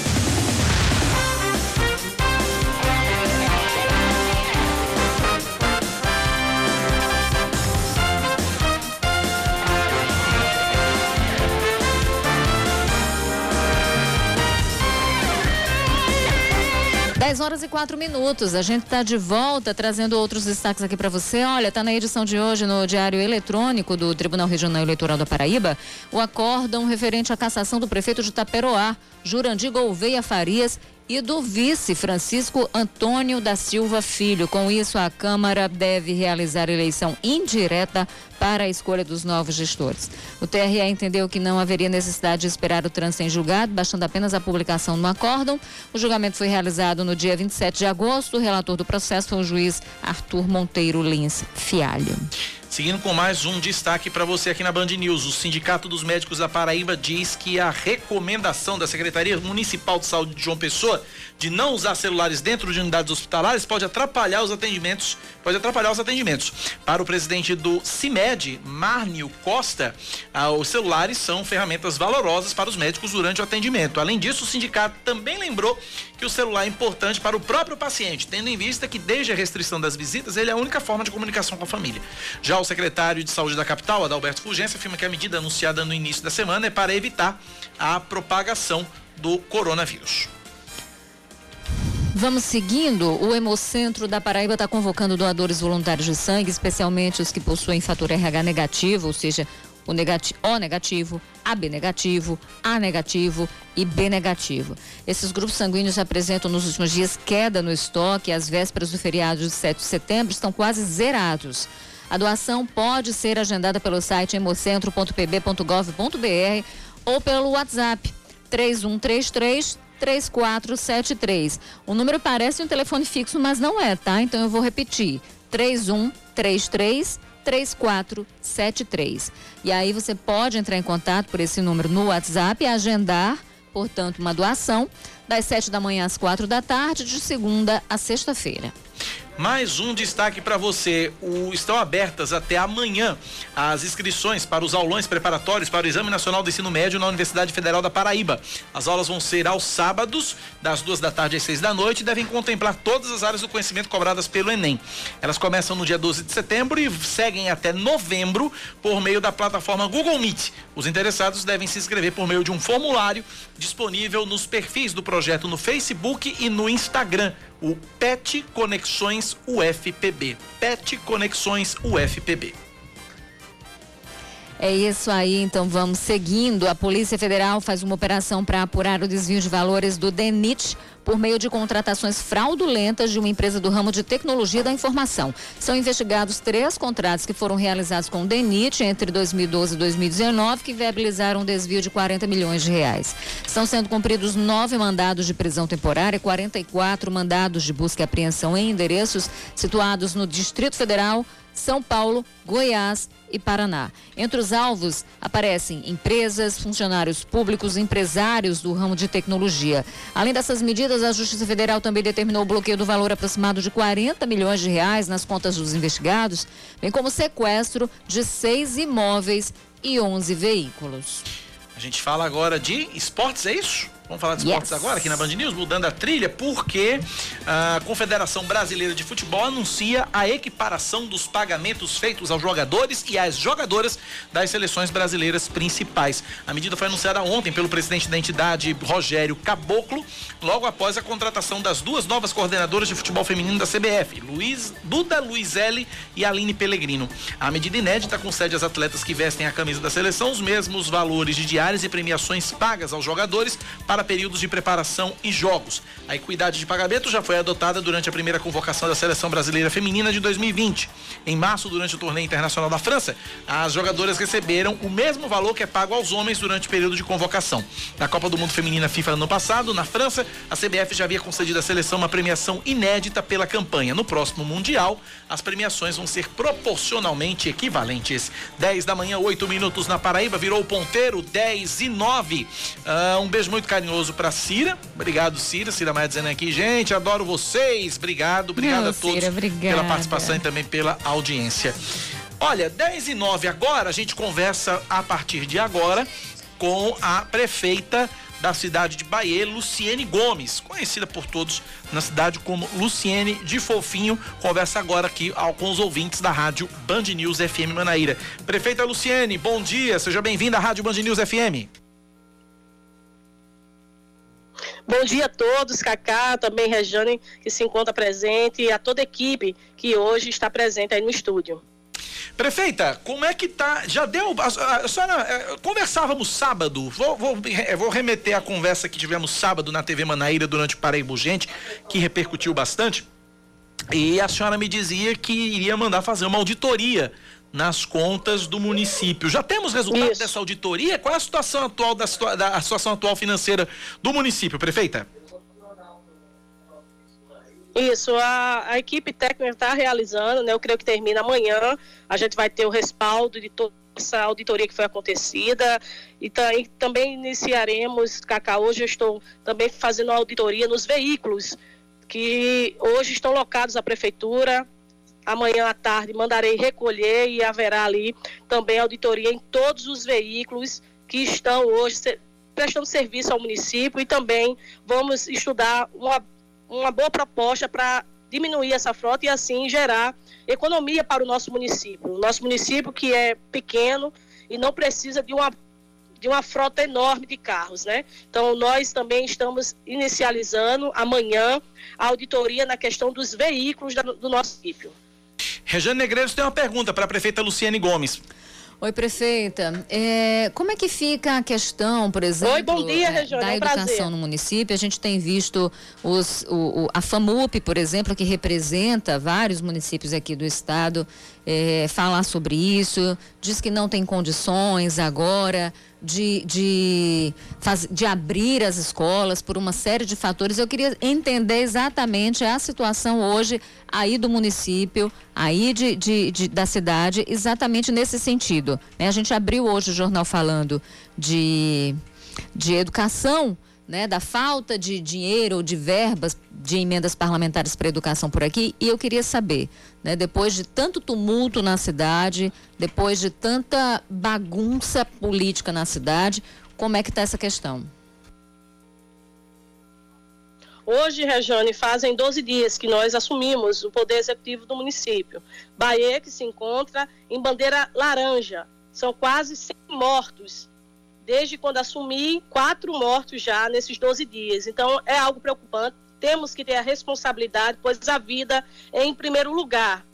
Speaker 2: 10 horas e 4 minutos. A gente está de volta trazendo outros destaques aqui para você. Olha, está na edição de hoje no Diário Eletrônico do Tribunal Regional Eleitoral da Paraíba o acórdão referente à cassação do prefeito de Taperoá, Jurandir Gouveia Farias e do vice Francisco Antônio da Silva Filho. Com isso, a Câmara deve realizar eleição indireta para a escolha dos novos gestores. O TRE entendeu que não haveria necessidade de esperar o trânsito em julgado, bastando apenas a publicação no acórdão. O julgamento foi realizado no dia 27 de agosto. O relator do processo foi o juiz Arthur Monteiro Lins Fialho.
Speaker 1: Seguindo com mais um destaque para você aqui na Band News. O Sindicato dos Médicos da Paraíba diz que a recomendação da Secretaria Municipal de Saúde de João Pessoa de não usar celulares dentro de unidades hospitalares pode atrapalhar os atendimentos, pode atrapalhar os atendimentos. Para o presidente do CIMED, Márnio Costa, ah, os celulares são ferramentas valorosas para os médicos durante o atendimento. Além disso, o sindicato também lembrou que o celular é importante para o próprio paciente, tendo em vista que desde a restrição das visitas, ele é a única forma de comunicação com a família. Já o secretário de Saúde da capital, Adalberto Fulgência, afirma que a medida anunciada no início da semana é para evitar a propagação do coronavírus.
Speaker 2: Vamos seguindo. O Hemocentro da Paraíba está convocando doadores voluntários de sangue, especialmente os que possuem fator RH negativo, ou seja, o, negati o negativo, AB negativo, A negativo e B negativo. Esses grupos sanguíneos apresentam nos últimos dias queda no estoque. Às vésperas do feriado de 7 de setembro estão quase zerados. A doação pode ser agendada pelo site hemocentro.pb.gov.br ou pelo WhatsApp 3133 3473. O número parece um telefone fixo, mas não é, tá? Então eu vou repetir: 3133 3473. E aí você pode entrar em contato por esse número no WhatsApp e agendar, portanto, uma doação das 7 da manhã às quatro da tarde, de segunda a sexta-feira.
Speaker 1: Mais um destaque para você. O, estão abertas até amanhã as inscrições para os aulões preparatórios para o Exame Nacional do Ensino Médio na Universidade Federal da Paraíba. As aulas vão ser aos sábados, das duas da tarde às seis da noite, e devem contemplar todas as áreas do conhecimento cobradas pelo Enem. Elas começam no dia 12 de setembro e seguem até novembro por meio da plataforma Google Meet. Os interessados devem se inscrever por meio de um formulário disponível nos perfis do projeto no Facebook e no Instagram, o PET Conexões UFPB. PET Conexões UFPB.
Speaker 2: É isso aí, então vamos seguindo. A Polícia Federal faz uma operação para apurar o desvio de valores do DENIT por meio de contratações fraudulentas de uma empresa do ramo de tecnologia da informação. São investigados três contratos que foram realizados com o DENIT entre 2012 e 2019, que viabilizaram um desvio de 40 milhões de reais. Estão sendo cumpridos nove mandados de prisão temporária e 44 mandados de busca e apreensão em endereços situados no Distrito Federal, são Paulo, Goiás e Paraná. Entre os alvos aparecem empresas, funcionários públicos, empresários do ramo de tecnologia. Além dessas medidas, a Justiça Federal também determinou o bloqueio do valor aproximado de 40 milhões de reais nas contas dos investigados, bem como sequestro de seis imóveis e 11 veículos.
Speaker 1: A gente fala agora de esportes, é isso? Vamos falar de esportes yes. agora aqui na Band News, mudando a trilha, porque a Confederação Brasileira de Futebol anuncia a equiparação dos pagamentos feitos aos jogadores e às jogadoras das seleções brasileiras principais. A medida foi anunciada ontem pelo presidente da entidade, Rogério Caboclo, logo após a contratação das duas novas coordenadoras de futebol feminino da CBF, Luiz, Duda Luizelli e Aline Pellegrino. A medida inédita concede às atletas que vestem a camisa da seleção os mesmos valores de diárias e premiações pagas aos jogadores para para períodos de preparação e jogos. A equidade de pagamento já foi adotada durante a primeira convocação da seleção brasileira feminina de 2020. Em março, durante o torneio internacional da França, as jogadoras receberam o mesmo valor que é pago aos homens durante o período de convocação. Na Copa do Mundo Feminina FIFA ano passado, na França, a CBF já havia concedido à seleção uma premiação inédita pela campanha. No próximo Mundial, as premiações vão ser proporcionalmente equivalentes. 10 da manhã, 8 minutos na Paraíba, virou ponteiro, 10 e 9. Uh, ah, um beijo muito carinhoso carinhoso pra Cira. Obrigado, Cira. Cira Maia dizendo aqui, gente, adoro vocês. Obrigado, obrigado a todos
Speaker 2: Cira,
Speaker 1: pela participação e também pela audiência. Olha, 10 e 9 agora, a gente conversa a partir de agora com a prefeita da cidade de Bahia, Luciene Gomes, conhecida por todos na cidade como Luciene de Fofinho. Conversa agora aqui com os ouvintes da rádio Band News FM Manaíra. Prefeita Luciene, bom dia, seja bem-vinda à rádio Band News FM.
Speaker 9: Bom dia a todos, Cacá, também Regiane, que se encontra presente, e a toda a equipe que hoje está presente aí no estúdio.
Speaker 1: Prefeita, como é que tá? Já deu. A, senhora, é, conversávamos sábado, vou, vou, vou, remeter a conversa que tivemos sábado na TV Manaíra durante o Paraíba Gente, que repercutiu bastante. E a senhora me dizia que iria mandar fazer uma auditoria nas contas do município. Já temos resultado Isso. dessa auditoria? Qual é a situação atual da, da situação atual financeira do município, prefeita?
Speaker 9: Isso, a, a equipe técnica está realizando, né? Eu creio que termina amanhã. A gente vai ter o respaldo de toda essa auditoria que foi acontecida e, tá, e também iniciaremos, Cacá, hoje eu estou também fazendo auditoria nos veículos que hoje estão locados à prefeitura, Amanhã à tarde mandarei recolher e haverá ali também auditoria em todos os veículos que estão hoje prestando serviço ao município e também vamos estudar uma, uma boa proposta para diminuir essa frota e assim gerar economia para o nosso município. O nosso município que é pequeno e não precisa de uma de uma frota enorme de carros, né? Então nós também estamos inicializando amanhã a auditoria na questão dos veículos do nosso município.
Speaker 1: Rejane Negreiros tem uma pergunta para a prefeita Luciane Gomes.
Speaker 2: Oi, prefeita. É, como é que fica a questão, por exemplo,
Speaker 9: Oi, bom dia, é,
Speaker 2: da é educação prazer. no município? A gente tem visto os, o, o, a FAMUP, por exemplo, que representa vários municípios aqui do estado, é, falar sobre isso, diz que não tem condições agora de, de, faz, de abrir as escolas por uma série de fatores. Eu queria entender exatamente a situação hoje aí do município, aí de, de, de da cidade, exatamente nesse sentido. Né? A gente abriu hoje o jornal falando de, de educação né, da falta de dinheiro ou de verbas de emendas parlamentares para educação por aqui e eu queria saber, né, depois de tanto tumulto na cidade, depois de tanta bagunça política na cidade, como é que está essa questão?
Speaker 9: Hoje, Rejane, fazem 12 dias que nós assumimos o poder executivo do município. Bahia, que se encontra em bandeira laranja. São quase 100 mortos desde quando assumi, quatro mortos já nesses 12 dias. Então, é algo preocupante. Temos que ter a responsabilidade, pois a vida é em primeiro lugar.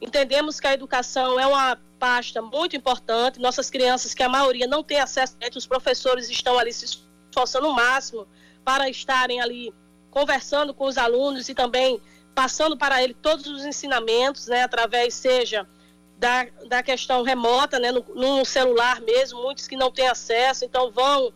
Speaker 9: Entendemos que a educação é uma pasta muito importante. Nossas crianças, que a maioria não tem acesso, os professores estão ali se esforçando o máximo para estarem ali conversando com os alunos e também passando para ele todos os ensinamentos, né, através seja da, da questão remota, né, no, no celular mesmo, muitos que não têm acesso, então vão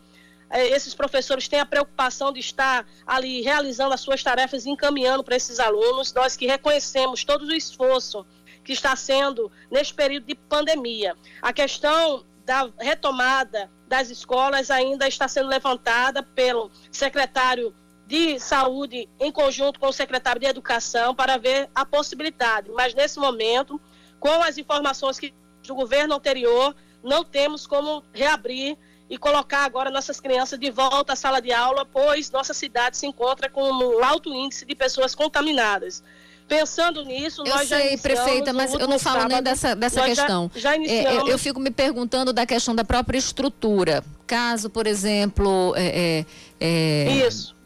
Speaker 9: esses professores têm a preocupação de estar ali realizando as suas tarefas e encaminhando para esses alunos. Nós que reconhecemos todo o esforço que está sendo neste período de pandemia. A questão da retomada das escolas ainda está sendo levantada pelo secretário de Saúde em conjunto com o secretário de Educação para ver a possibilidade. Mas nesse momento com as informações que do governo anterior, não temos como reabrir e colocar agora nossas crianças de volta à sala de aula, pois nossa cidade se encontra com um alto índice de pessoas contaminadas. Pensando nisso,
Speaker 2: eu
Speaker 9: nós
Speaker 2: sei,
Speaker 9: já
Speaker 2: prefeita, mas eu não falo
Speaker 9: sábado,
Speaker 2: nem dessa, dessa questão.
Speaker 9: Já, já iniciamos...
Speaker 2: é, eu, eu, fico me perguntando da questão da própria estrutura. Caso, por exemplo, é,
Speaker 9: é, Isso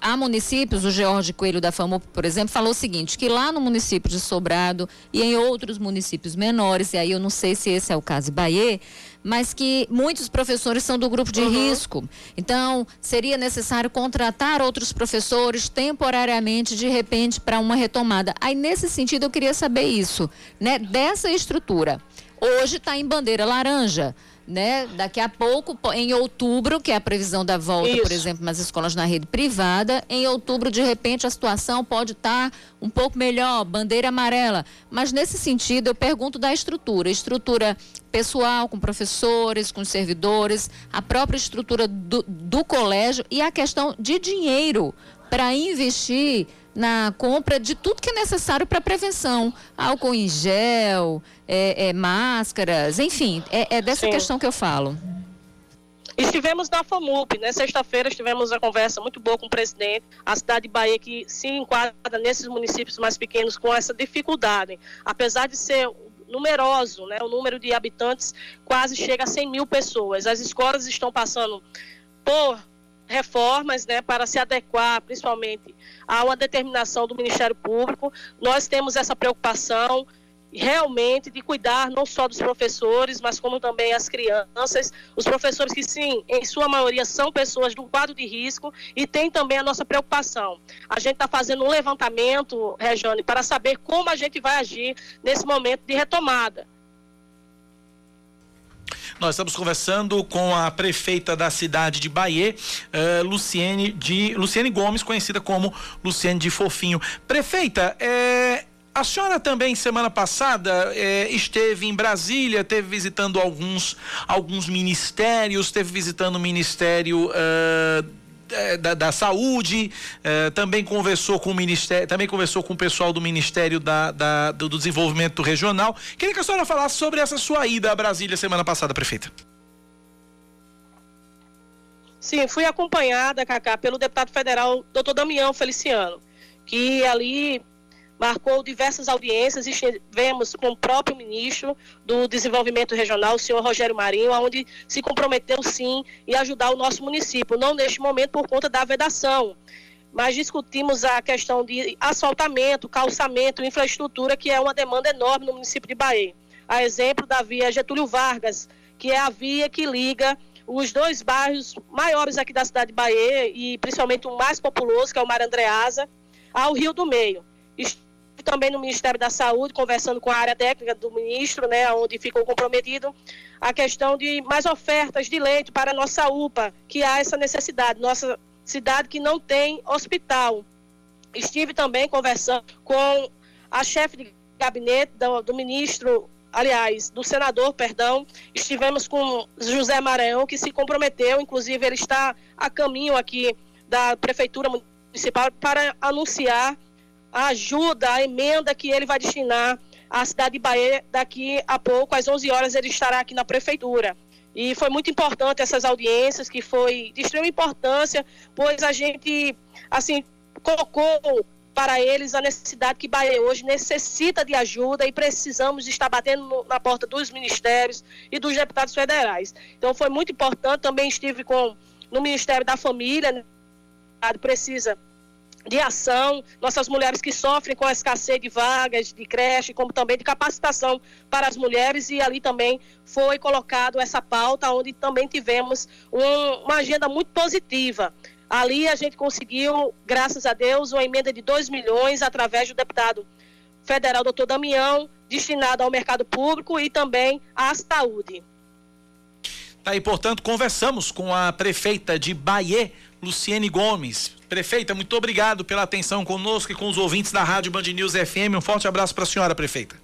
Speaker 2: há municípios, o George Coelho da FAMUP, por exemplo, falou o seguinte, que lá no município de Sobrado e em outros municípios menores, e aí eu não sei se esse é o caso de Bahia, mas que muitos professores são do grupo de uhum. risco. Então, seria necessário contratar outros professores temporariamente, de repente, para uma retomada. Aí, nesse sentido, eu queria saber isso, né? Dessa estrutura. Hoje está em bandeira laranja né? Daqui a pouco, em outubro, que é a previsão da volta, Isso. por exemplo, nas escolas na rede privada, em outubro, de repente, a situação pode estar tá um pouco melhor, bandeira amarela. Mas nesse sentido, eu pergunto da estrutura, estrutura pessoal, com professores, com servidores, a própria estrutura do, do colégio e a questão de dinheiro para investir na compra de tudo que é necessário para prevenção. Álcool em gel, é, é, máscaras, enfim, é, é dessa Sim. questão que eu falo.
Speaker 9: Estivemos na FAMUP, né? Sexta-feira tivemos uma conversa muito boa com o presidente. A cidade de Bahia que se enquadra nesses municípios mais pequenos com essa dificuldade. Apesar de ser numeroso, né? O número de habitantes quase chega a 100 mil pessoas. As escolas estão passando por reformas né, para se adequar, principalmente, a uma determinação do Ministério Público. Nós temos essa preocupação realmente de cuidar não só dos professores, mas como também as crianças, os professores que sim, em sua maioria são pessoas do quadro de risco e tem também a nossa preocupação. A gente está fazendo um levantamento, Regiane, para saber como a gente vai agir nesse momento de retomada.
Speaker 1: Nós estamos conversando com a prefeita da cidade de Bahia, uh, Luciene, de, Luciene Gomes, conhecida como Luciene de Fofinho. Prefeita, é, a senhora também, semana passada, eh, esteve em Brasília, esteve visitando alguns, alguns ministérios, esteve visitando o Ministério é, da, da, Saúde, é, também conversou com o Ministério, também conversou com o pessoal do Ministério da, da, do Desenvolvimento Regional. Queria que a senhora falasse sobre essa sua ida a Brasília semana passada, prefeita.
Speaker 9: Sim, fui acompanhada, Cacá, pelo deputado federal, doutor Damião Feliciano, que ali marcou diversas audiências, estivemos com o próprio ministro do Desenvolvimento Regional, o senhor Rogério Marinho, onde se comprometeu sim em ajudar o nosso município, não neste momento por conta da vedação, mas discutimos a questão de asfaltamento, calçamento, infraestrutura, que é uma demanda enorme no município de Bahia. A exemplo da via Getúlio Vargas, que é a via que liga os dois bairros maiores aqui da cidade de Bahia e principalmente o mais populoso, que é o Mar Andreasa, ao Rio do Meio também no Ministério da Saúde, conversando com a área técnica do ministro, né, onde ficou comprometido a questão de mais ofertas de leite para a nossa UPA, que há essa necessidade, nossa cidade que não tem hospital. Estive também conversando com a chefe de gabinete do, do ministro aliás, do senador, perdão, estivemos com José Maranhão, que se comprometeu, inclusive ele está a caminho aqui da Prefeitura Municipal para anunciar a ajuda, a emenda que ele vai destinar à cidade de Bahia daqui a pouco, às 11 horas, ele estará aqui na Prefeitura. E foi muito importante essas audiências, que foi de extrema importância, pois a gente, assim, colocou para eles a necessidade que Bahia hoje necessita de ajuda e precisamos estar batendo na porta dos ministérios e dos deputados federais. Então foi muito importante, também estive com no Ministério da Família, né? precisa de ação, nossas mulheres que sofrem com a escassez de vagas de creche, como também de capacitação para as mulheres, e ali também foi colocado essa pauta, onde também tivemos um, uma agenda muito positiva. Ali a gente conseguiu, graças a Deus, uma emenda de 2 milhões através do deputado federal doutor Damião, destinado ao mercado público e também à saúde.
Speaker 1: Tá aí, portanto, conversamos com a prefeita de Bahia, Luciene Gomes. Prefeita, muito obrigado pela atenção conosco e com os ouvintes da Rádio Band News FM. Um forte abraço para a senhora, prefeita.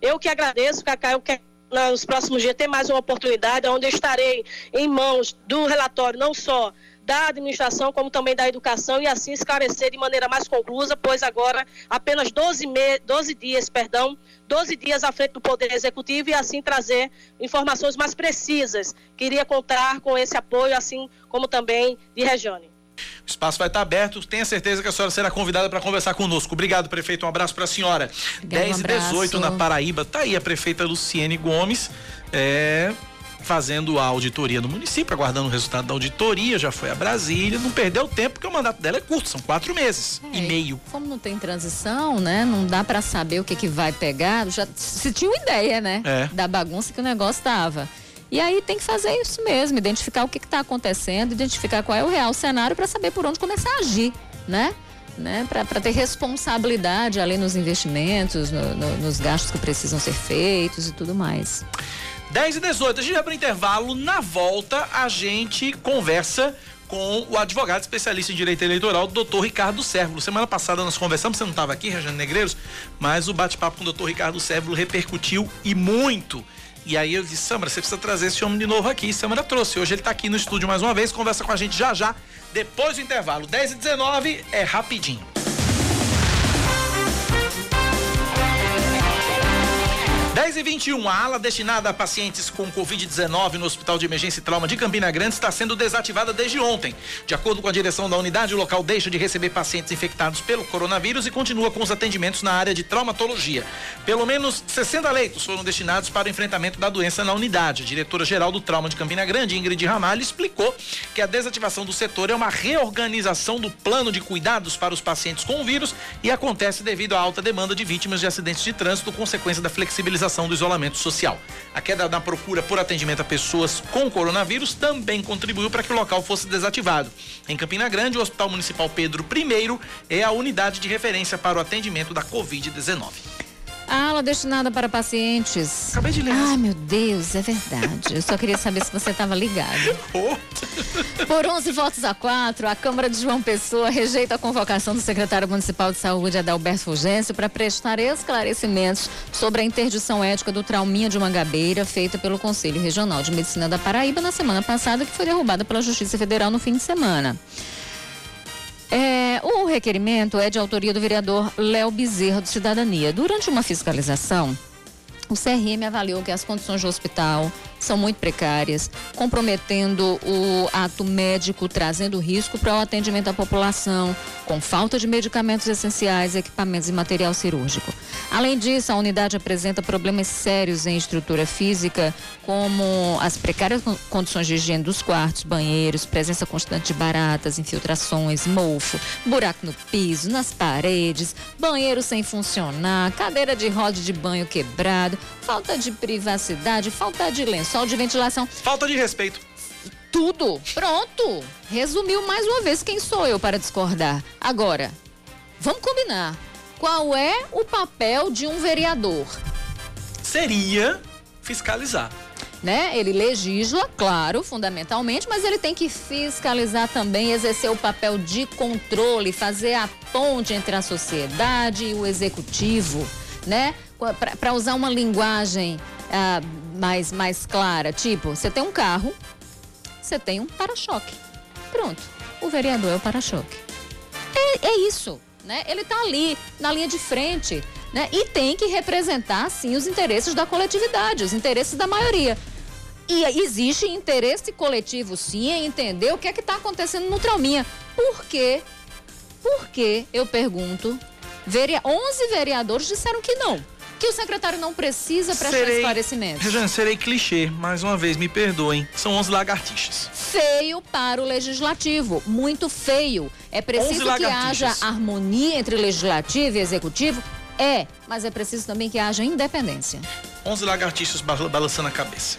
Speaker 9: Eu que agradeço, Cacá. Eu quero nos próximos dias ter mais uma oportunidade onde eu estarei em mãos do relatório, não só da administração, como também da educação, e assim esclarecer de maneira mais conclusa, pois agora apenas 12, me... 12 dias, perdão, 12 dias à frente do Poder Executivo e assim trazer informações mais precisas. Queria contar com esse apoio, assim como também de Regiane.
Speaker 1: O espaço vai estar aberto. Tenha certeza que a senhora será convidada para conversar conosco. Obrigado, prefeito. Um abraço para a senhora. Obrigado, 10 e 18 na Paraíba. Tá aí a prefeita Luciene Gomes. É, fazendo a auditoria no município, aguardando o resultado da auditoria, já foi a Brasília, não perdeu tempo, porque o mandato dela é curto, são quatro meses é, e meio.
Speaker 2: Como não tem transição, né? Não dá para saber o que, que vai pegar. Já se tinha uma ideia, né? É. Da bagunça que o negócio tava. E aí tem que fazer isso mesmo, identificar o que está acontecendo, identificar qual é o real cenário para saber por onde começar a agir, né? Né, para ter responsabilidade ali nos investimentos, no, no, nos gastos que precisam ser feitos e tudo mais.
Speaker 1: 10 e 18, a gente vai para intervalo. Na volta, a gente conversa com o advogado especialista em direito eleitoral, doutor Ricardo Sérvulo. Semana passada nós conversamos, você não estava aqui, Regiane Negreiros, mas o bate-papo com o doutor Ricardo Sérvulo repercutiu e muito. E aí eu disse, Samara, você precisa trazer esse homem de novo aqui. Samara trouxe. Hoje ele está aqui no estúdio mais uma vez, conversa com a gente já já, depois do intervalo. 10 e 19 é rapidinho. 10 e 21 a ala destinada a pacientes com Covid-19 no Hospital de Emergência e Trauma de Campina Grande está sendo desativada desde ontem. De acordo com a direção da unidade, o local deixa de receber pacientes infectados pelo coronavírus e continua com os atendimentos na área de traumatologia. Pelo menos 60 leitos foram destinados para o enfrentamento da doença na unidade. A diretora-geral do Trauma de Campina Grande, Ingrid Ramalho, explicou que a desativação do setor é uma reorganização do plano de cuidados para os pacientes com o vírus e acontece devido à alta demanda de vítimas de acidentes de trânsito, consequência da flexibilização do isolamento social. A queda na procura por atendimento a pessoas com coronavírus também contribuiu para que o local fosse desativado. Em Campina Grande, o Hospital Municipal Pedro I é a unidade de referência para o atendimento da Covid-19.
Speaker 2: A ala destinada para pacientes.
Speaker 1: Acabei de ler.
Speaker 2: Ai, meu Deus, é verdade. Eu só queria saber se você estava ligado. Por 11 votos a 4, a Câmara de João Pessoa rejeita a convocação do secretário municipal de saúde, Adalberto Fulgêncio, para prestar esclarecimentos sobre a interdição ética do trauminha de Mangabeira, feita pelo Conselho Regional de Medicina da Paraíba na semana passada, que foi derrubada pela Justiça Federal no fim de semana. É, o requerimento é de autoria do vereador Léo Bezerra, do Cidadania. Durante uma fiscalização, o CRM avaliou que as condições do hospital são muito precárias, comprometendo o ato médico, trazendo risco para o atendimento à população, com falta de medicamentos essenciais, equipamentos e material cirúrgico. Além disso, a unidade apresenta problemas sérios em estrutura física, como as precárias condições de higiene dos quartos, banheiros, presença constante de baratas, infiltrações, mofo, buraco no piso, nas paredes, banheiro sem funcionar, cadeira de roda de banho quebrado, falta de privacidade, falta de lençol de ventilação.
Speaker 1: Falta de respeito.
Speaker 2: Tudo. Pronto. Resumiu mais uma vez quem sou eu para discordar. Agora, vamos combinar. Qual é o papel de um vereador?
Speaker 1: Seria fiscalizar.
Speaker 2: Né? Ele legisla, claro, fundamentalmente, mas ele tem que fiscalizar também, exercer o papel de controle, fazer a ponte entre a sociedade e o executivo né? Para usar uma linguagem ah, mais, mais clara, tipo, você tem um carro, você tem um para-choque. Pronto, o vereador é o para-choque. É, é isso, né? Ele está ali, na linha de frente, né? E tem que representar, sim, os interesses da coletividade, os interesses da maioria. E existe interesse coletivo, sim, em entender o que é que está acontecendo no Trauminha. Por quê? Por que, eu pergunto, veria 11 vereadores disseram que não. Que o secretário não precisa prestar serei, esclarecimentos.
Speaker 1: Rejane, serei clichê, mais uma vez, me perdoem. São 11 lagartixas.
Speaker 2: Feio para o legislativo, muito feio. É preciso que haja harmonia entre legislativo e executivo? É, mas é preciso também que haja independência.
Speaker 1: 11 lagartixas balançando a cabeça.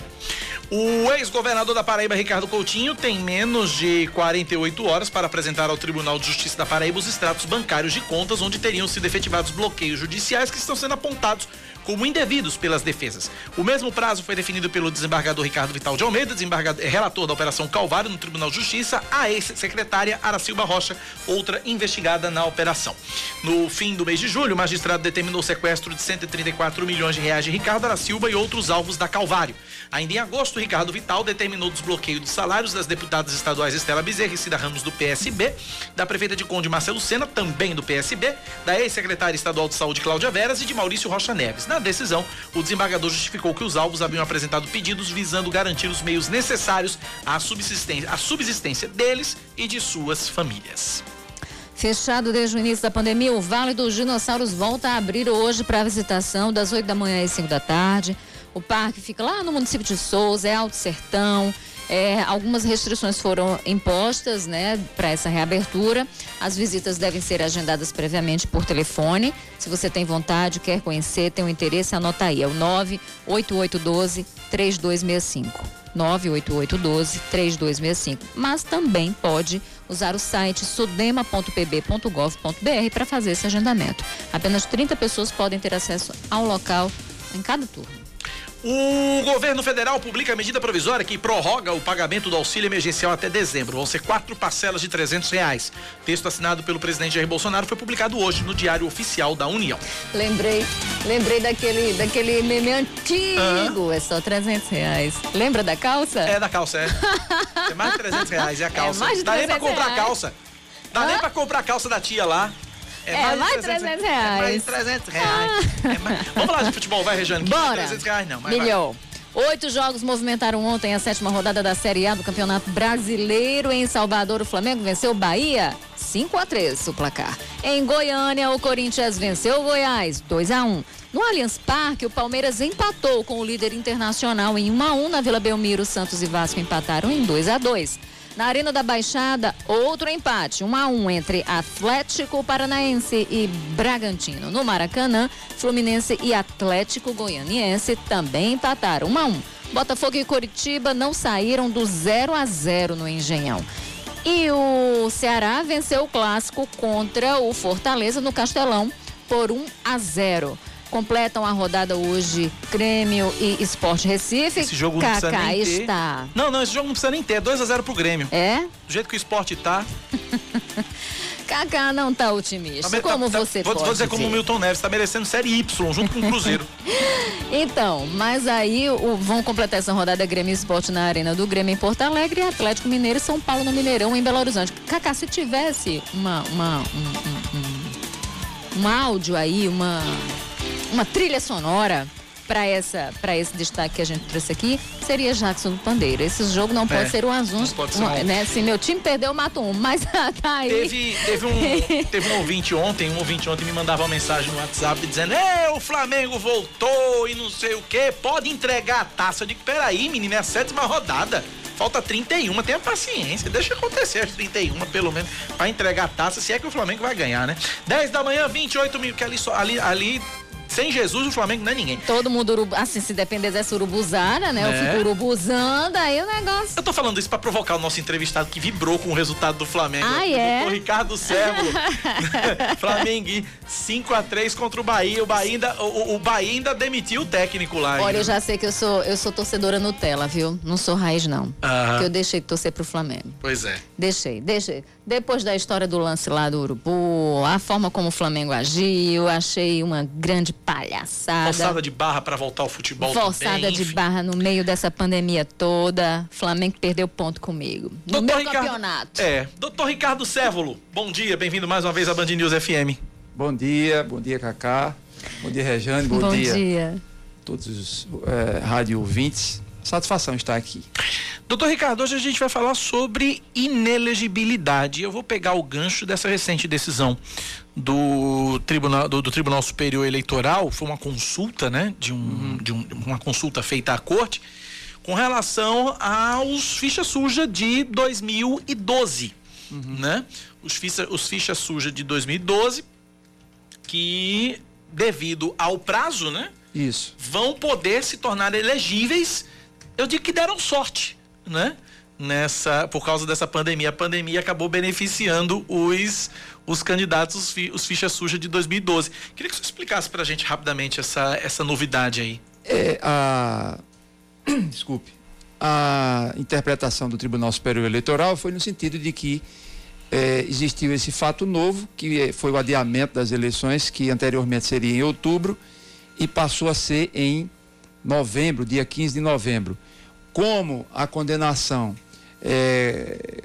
Speaker 1: O ex-governador da Paraíba, Ricardo Coutinho, tem menos de 48 horas para apresentar ao Tribunal de Justiça da Paraíba os extratos bancários de contas onde teriam sido efetivados bloqueios judiciais que estão sendo apontados como indevidos pelas defesas. O mesmo prazo foi definido pelo desembargador Ricardo Vital de Almeida, desembargador, relator da Operação Calvário no Tribunal de Justiça, a ex-secretária Aracilba Rocha, outra investigada na operação. No fim do mês de julho, o magistrado determinou o sequestro de 134 milhões de reais de Ricardo Aracilba e outros alvos da Calvário. Ainda em agosto, Ricardo Vital determinou o desbloqueio de salários das deputadas estaduais Estela Bezerra e Cida Ramos do PSB, da prefeita de Conde Marcelo Sena, também do PSB, da ex-secretária estadual de Saúde Cláudia Veras e de Maurício Rocha Neves. Na decisão, o desembargador justificou que os alvos haviam apresentado pedidos visando garantir os meios necessários à subsistência, à subsistência deles e de suas famílias.
Speaker 2: Fechado desde o início da pandemia, o Vale dos Dinossauros volta a abrir hoje para visitação das 8 da manhã às 5 da tarde. O parque fica lá no município de Souza, é Alto Sertão. É, algumas restrições foram impostas né, para essa reabertura. As visitas devem ser agendadas previamente por telefone. Se você tem vontade, quer conhecer, tem um interesse, anota aí. É o 98812 3265. 98812 3265. Mas também pode usar o site sudema.pb.gov.br para fazer esse agendamento. Apenas 30 pessoas podem ter acesso ao local em cada turno.
Speaker 1: O governo federal publica a medida provisória que prorroga o pagamento do auxílio emergencial até dezembro. Vão ser quatro parcelas de trezentos reais. Texto assinado pelo presidente Jair Bolsonaro foi publicado hoje no Diário Oficial da União.
Speaker 2: Lembrei, lembrei daquele, daquele meme antigo. É só trezentos reais. Lembra da calça?
Speaker 1: É da calça, é. é mais de trezentos reais é a calça. É mais de Dá nem pra comprar reais. calça. Dá nem pra comprar a calça da tia lá.
Speaker 2: É, é mais, de 300, reais. É mais de
Speaker 1: 300 reais. Ah. É mais... Vamos falar de futebol, vai, Rejane?
Speaker 2: Bora. 300 reais não. Milhão. Oito jogos movimentaram ontem a sétima rodada da Série A do Campeonato Brasileiro. Em Salvador, o Flamengo venceu o Bahia 5 a 3 o placar. Em Goiânia, o Corinthians venceu o Goiás 2 a 1. No Allianz Parque, o Palmeiras empatou com o líder internacional em 1 a 1 na Vila Belmiro. Santos e Vasco empataram em 2 a 2. Na Arena da Baixada, outro empate, 1 um a 1 um entre Atlético Paranaense e Bragantino. No Maracanã, Fluminense e Atlético Goianiense também empataram 1 um a 1. Botafogo e Coritiba não saíram do 0 a 0 no Engenhão. E o Ceará venceu o clássico contra o Fortaleza no Castelão por 1 a 0 completam a rodada hoje Grêmio e Esporte Recife.
Speaker 1: Esse jogo não precisa nem está. Ter. Não, não, esse jogo não precisa nem ter. 2 a 0 pro Grêmio.
Speaker 2: É?
Speaker 1: Do jeito que o esporte tá.
Speaker 2: Kaká não tá otimista. Tá, como tá, você
Speaker 1: vou,
Speaker 2: pode
Speaker 1: vou dizer como o Milton Neves, tá merecendo série Y junto com o Cruzeiro.
Speaker 2: então, mas aí o, vão completar essa rodada Grêmio Esporte na Arena do Grêmio em Porto Alegre e Atlético Mineiro e São Paulo no Mineirão em Belo Horizonte. Kaká, se tivesse uma, uma um, um, um, um áudio aí, uma uma trilha sonora para essa para esse destaque que a gente trouxe aqui seria Jackson do Pandeiro. Esse jogo não pode é, ser um azul, um, né? Se meu time perdeu, eu mato um, mas tá aí.
Speaker 1: Teve, teve, um, teve um ouvinte ontem, um ouvinte ontem me mandava uma mensagem no WhatsApp dizendo: "É, o Flamengo voltou e não sei o quê, pode entregar a taça". Eu digo: "Peraí, menino, é a sétima rodada". Falta 31, tenha paciência, deixa acontecer as 31 pelo menos, para entregar a taça, se é que o Flamengo vai ganhar, né? 10 da manhã, 28 mil, que ali, ali, ali sem Jesus, o Flamengo não é ninguém.
Speaker 2: Todo mundo, urubu, assim, se depender dessa urubuzada, né? É. Eu fico urubuzando, aí o negócio.
Speaker 1: Eu tô falando isso pra provocar o nosso entrevistado que vibrou com o resultado do Flamengo.
Speaker 2: Ah, é?
Speaker 1: O Ricardo Servo. Flamengo 5x3 contra o Bahia. O Bahia, ainda, o, o Bahia ainda demitiu o técnico lá.
Speaker 2: Olha, ainda. eu já sei que eu sou, eu sou torcedora Nutella, viu? Não sou raiz, não. Porque eu deixei de torcer pro Flamengo.
Speaker 1: Pois é.
Speaker 2: Deixei, deixei. Depois da história do lance lá do Urubu, a forma como o Flamengo agiu, achei uma grande palhaçada.
Speaker 1: Forçada de barra para voltar ao futebol
Speaker 2: Forçada
Speaker 1: também,
Speaker 2: de
Speaker 1: enfim.
Speaker 2: barra no meio dessa pandemia toda. Flamengo perdeu ponto comigo. No
Speaker 1: Doutor
Speaker 2: meu
Speaker 1: Ricardo-
Speaker 2: campeonato.
Speaker 1: É, doutor Ricardo Sévolo, bom dia, bem-vindo mais uma vez à Band News FM.
Speaker 10: Bom dia, bom dia Cacá, bom dia Rejane, bom,
Speaker 2: Bom
Speaker 10: dia,
Speaker 2: dia.
Speaker 10: a todos os eh, rádio ouvintes. Satisfação estar aqui.
Speaker 1: Doutor Ricardo, hoje a gente vai falar sobre inelegibilidade. Eu vou pegar o gancho dessa recente decisão do Tribunal, do, do Tribunal Superior Eleitoral, foi uma consulta, né? De, um, de um- uma consulta feita à corte com relação aos ficha suja de 2012, né? Os ficha, os ficha suja de 2012 que devido ao prazo, né?
Speaker 10: Isso.
Speaker 1: vão poder se tornar elegíveis. Eu digo que deram sorte, né? Nessa, por causa dessa pandemia. A pandemia acabou beneficiando os, os candidatos, os, fi- os fichas sujas de 2012. Queria que você explicasse pra gente rapidamente essa, essa novidade aí.
Speaker 10: É, a... Desculpe. A interpretação do Tribunal Superior Eleitoral foi no sentido de que eh, existiu esse fato novo, que eh, foi o adiamento das eleições, que anteriormente seria em outubro, e passou a ser em novembro, dia 15 de novembro. Como a condenação eh,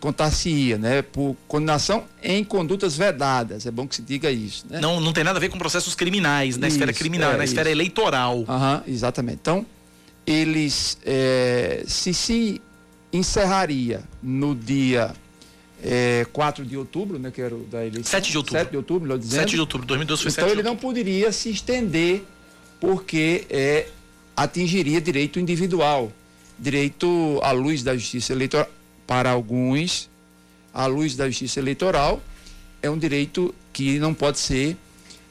Speaker 10: contar-se-ia, né, por condenação em condutas vedadas, é bom que se diga isso, né?
Speaker 1: Não, não tem nada a ver com processos criminais, na esfera
Speaker 10: Isso,
Speaker 1: criminal,
Speaker 10: é,
Speaker 1: na esfera
Speaker 10: isso.
Speaker 1: eleitoral.
Speaker 10: Aham, exatamente. Então, eles eh, se se encerraria no dia eh, 4 de outubro, né, que era o da eleição.
Speaker 1: 7 de outubro.
Speaker 10: 7 de outubro, melhor dizendo.
Speaker 1: 7 de outubro, 2012 foi 7
Speaker 10: Então
Speaker 1: de
Speaker 10: ele não poderia se estender porque eh, atingiria direito individual, direito à luz da justiça eleitoral para alguns, à luz da justiça eleitoral é um direito que não pode ser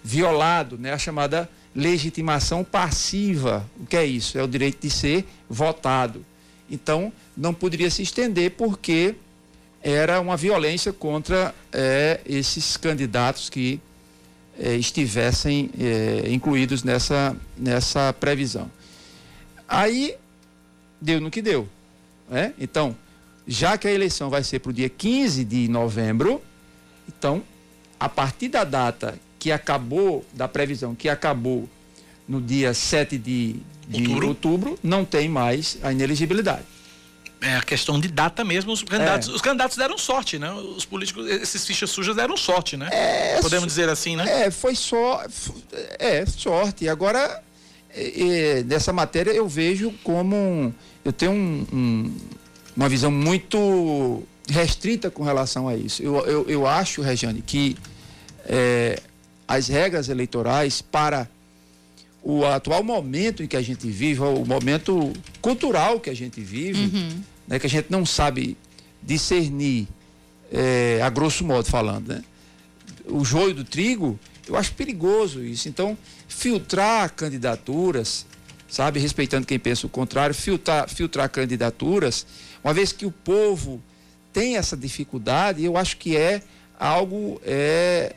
Speaker 10: violado, né? A chamada legitimação passiva. O que é isso? É o direito de ser votado. Então, não poderia se estender porque era uma violência contra eh, esses candidatos que eh, estivessem eh, incluídos nessa, nessa previsão. Aí deu no que deu. Né? Então, já que a eleição vai ser para o dia 15 de novembro, então, a partir da data que acabou, da previsão que acabou no dia 7 de, de
Speaker 1: Outubro.
Speaker 10: outubro. não tem mais a ineligibilidade.
Speaker 1: É a questão de data mesmo. Os candidatos,
Speaker 10: É.
Speaker 1: os candidatos deram sorte, né? Os políticos, esses fichas sujas deram sorte, né?
Speaker 10: É,
Speaker 1: Podemos dizer assim, né?
Speaker 10: É, foi só. É, sorte. Agora, é, é, nessa matéria eu vejo como. um- eu tenho um- um- uma visão muito restrita com relação a isso. Eu, eu, eu acho, Regiane, que é, as regras eleitorais para o atual momento em que a gente vive, o momento cultural que a gente vive, né, que a gente não sabe discernir, é, a grosso modo falando, né? o joio do trigo, eu acho perigoso isso. Então, filtrar candidaturas, sabe, respeitando quem pensa o contrário, filtrar, filtrar candidaturas, uma vez que o povo tem essa dificuldade, eu acho que é algo é,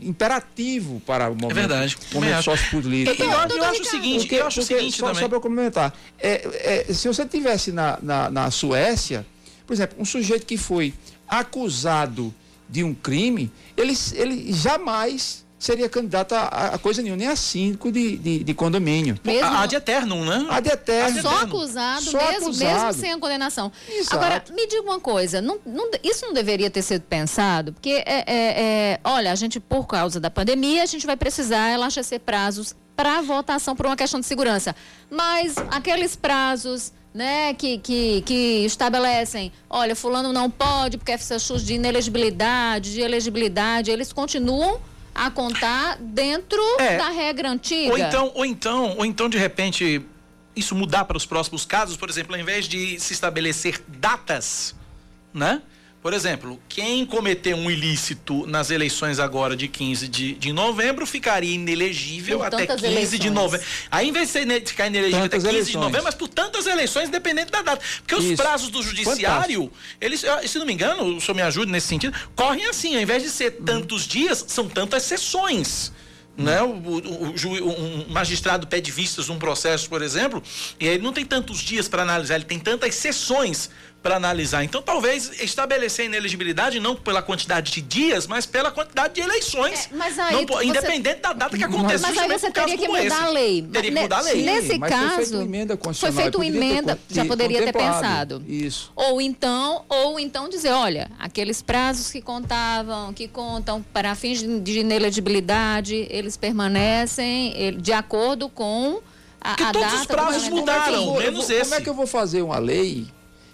Speaker 10: imperativo para o momento,
Speaker 1: verdade, também
Speaker 10: momento sociopolítico.
Speaker 1: E- e eu acho- eu acho o seguinte,
Speaker 10: Porque-
Speaker 1: eu acho o seguinte
Speaker 10: só,
Speaker 1: também.
Speaker 10: Só para eu complementar, é, é, se você tivesse na, na, na Suécia, por exemplo, um sujeito que foi acusado de um crime, ele, ele jamais seria candidato a, a coisa nenhuma, nem a síndico de, de, de condomínio.
Speaker 2: Mesmo-
Speaker 1: A, a de eternum, né?
Speaker 10: Ad eterno.
Speaker 2: Só acusado,
Speaker 10: Só
Speaker 2: mesmo,
Speaker 10: acusado.
Speaker 2: mesmo sem a condenação.
Speaker 10: Exato.
Speaker 2: Agora, me diga uma coisa, não- não- isso não deveria ter sido pensado? Porque, é, é, é, olha, a gente, por causa da pandemia, a gente vai precisar enlastecer prazos para votação por uma questão de segurança. Mas aqueles prazos. Né, que, que, que estabelecem, olha, fulano não pode porque é fichas de inelegibilidade, de elegibilidade, eles continuam a contar dentro
Speaker 1: É.
Speaker 2: da regra antiga.
Speaker 1: Ou então, ou então, ou então de repente isso mudar para os próximos casos, por exemplo, ao invés de se estabelecer datas, né? Por exemplo, quem cometeu um ilícito nas eleições agora de 15 de, de novembro ficaria inelegível
Speaker 2: Por
Speaker 1: até 15
Speaker 2: tantas
Speaker 1: de
Speaker 2: eleições.
Speaker 1: novembro. Aí, em vez de ficar inelegível
Speaker 10: Tantas
Speaker 1: até 15 de
Speaker 10: eleições.
Speaker 1: novembro, mas por tantas eleições, dependendo da data. Porque os
Speaker 10: Isso.
Speaker 1: prazos do judiciário, eles, eu- se não me engano, o senhor me ajude nesse sentido, correm assim, ao invés de ser
Speaker 10: Uhum.
Speaker 1: tantos dias, são tantas sessões. Né? O, o- o ju- um magistrado pede vistas num processo, por exemplo, e ele não tem tantos dias para analisar, ele tem tantas sessões para analisar. Então, talvez estabelecer a inelegibilidade não pela quantidade de dias, mas pela quantidade de eleições.
Speaker 2: É, mas aí
Speaker 1: Não
Speaker 2: você-
Speaker 1: independente da data que aconteça.
Speaker 2: Mas aí você teria que mudar
Speaker 1: esse.
Speaker 2: a lei.
Speaker 1: Teria que mudar a lei.
Speaker 2: Nesse
Speaker 10: mas foi feita
Speaker 2: caso,
Speaker 10: uma emenda
Speaker 2: foi
Speaker 10: constitucional
Speaker 2: feita uma
Speaker 10: ter
Speaker 2: emenda,
Speaker 10: con-
Speaker 2: já poderia ter pensado.
Speaker 10: Isso.
Speaker 2: Ou então, ou então dizer, olha, aqueles prazos que contavam, que contam para fins de, de inelegibilidade, eles permanecem de acordo com a,
Speaker 1: Porque
Speaker 2: a
Speaker 1: todos os
Speaker 2: data
Speaker 1: prazos mudaram, menos
Speaker 10: vou- Como é
Speaker 1: esse.
Speaker 10: que eu vou fazer uma lei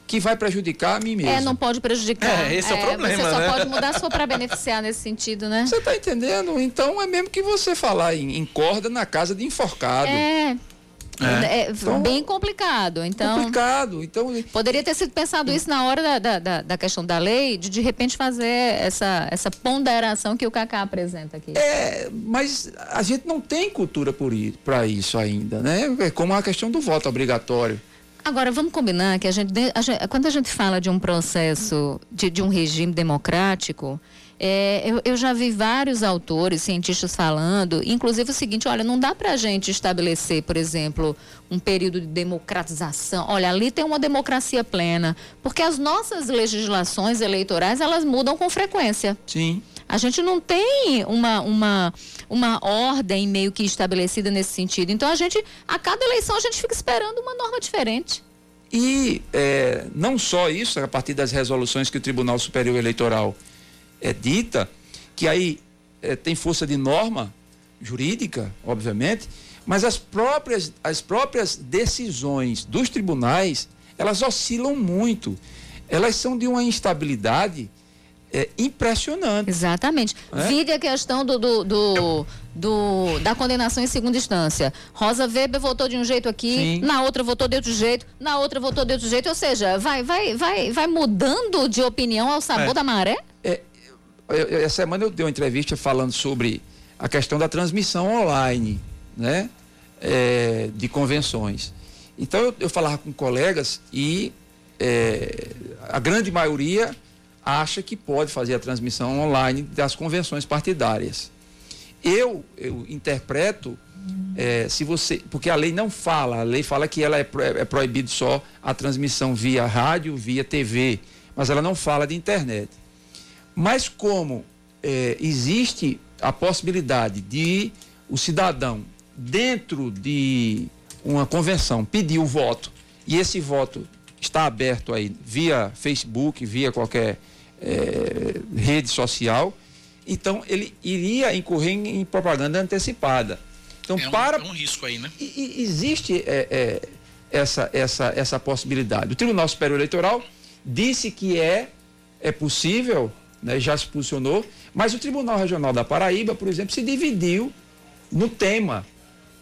Speaker 10: que vai prejudicar a mim mesmo?
Speaker 2: É, não pode prejudicar.
Speaker 1: É, esse é o problema,
Speaker 2: Você só
Speaker 1: né?
Speaker 2: pode mudar se for para beneficiar nesse sentido, né?
Speaker 10: Você tá entendendo? Então é mesmo que você falar em, em corda na casa de enforcado.
Speaker 2: É. É,
Speaker 10: Então,
Speaker 2: bem complicado. Então,
Speaker 10: Complicado. Então,
Speaker 2: poderia ter sido pensado isso na hora da, da, da- da questão da lei, de de repente fazer essa, essa ponderação que o Cacá apresenta aqui.
Speaker 10: é, mas a gente não tem cultura para isso ainda, né? É como a questão do voto obrigatório.
Speaker 2: Agora, vamos combinar que a gente, a gente- quando a gente fala de um processo, de, de um regime democrático, é, eu, eu já vi vários autores, cientistas falando, inclusive o seguinte, olha, não dá para a gente estabelecer, por exemplo, um período de democratização. Olha, ali tem uma democracia plena, porque as nossas legislações eleitorais, elas mudam com frequência.
Speaker 10: Sim.
Speaker 2: A gente não tem uma, uma, uma ordem meio que estabelecida nesse sentido. Então, a gente, a cada eleição, a gente fica esperando uma norma diferente.
Speaker 10: E é, não só isso, a partir das resoluções que o Tribunal Superior Eleitoral é, dita, que aí é, tem força de norma jurídica, obviamente, mas as próprias, as próprias decisões dos tribunais, elas oscilam muito. Elas são de uma instabilidade é, impressionante.
Speaker 2: Exatamente.
Speaker 10: É?
Speaker 2: Vide a questão do, do, do, do- da condenação em segunda instância. Rosa Weber votou de um jeito aqui,
Speaker 10: Sim.
Speaker 2: na outra votou de outro jeito, na outra votou de outro jeito. Ou seja, vai, vai, vai, vai mudando de opinião ao sabor
Speaker 10: É.
Speaker 2: da maré?
Speaker 10: Eu- essa semana eu dei uma entrevista falando sobre a questão da transmissão online, né? É, de convenções. Então eu, eu falava com colegas e é, a grande maioria acha que pode fazer a transmissão online das convenções partidárias. Eu, eu interpreto é, se você, porque a lei não fala, a lei fala que ela é, pro- é proibido só a transmissão via rádio, via TV, mas ela não fala de internet. Mas como eh, existe a possibilidade de o cidadão, dentro de uma convenção, pedir o voto, e esse voto está aberto aí via Facebook, via qualquer eh, rede social, então ele iria incorrer em, propaganda antecipada. Então,
Speaker 1: É um,
Speaker 10: para
Speaker 1: é um risco aí, né?
Speaker 10: e- e existe é, é, essa, essa, essa possibilidade. O Tribunal Superior Eleitoral disse que é, é possível, né, já se posicionou, mas o Tribunal Regional da Paraíba, por exemplo, se dividiu no tema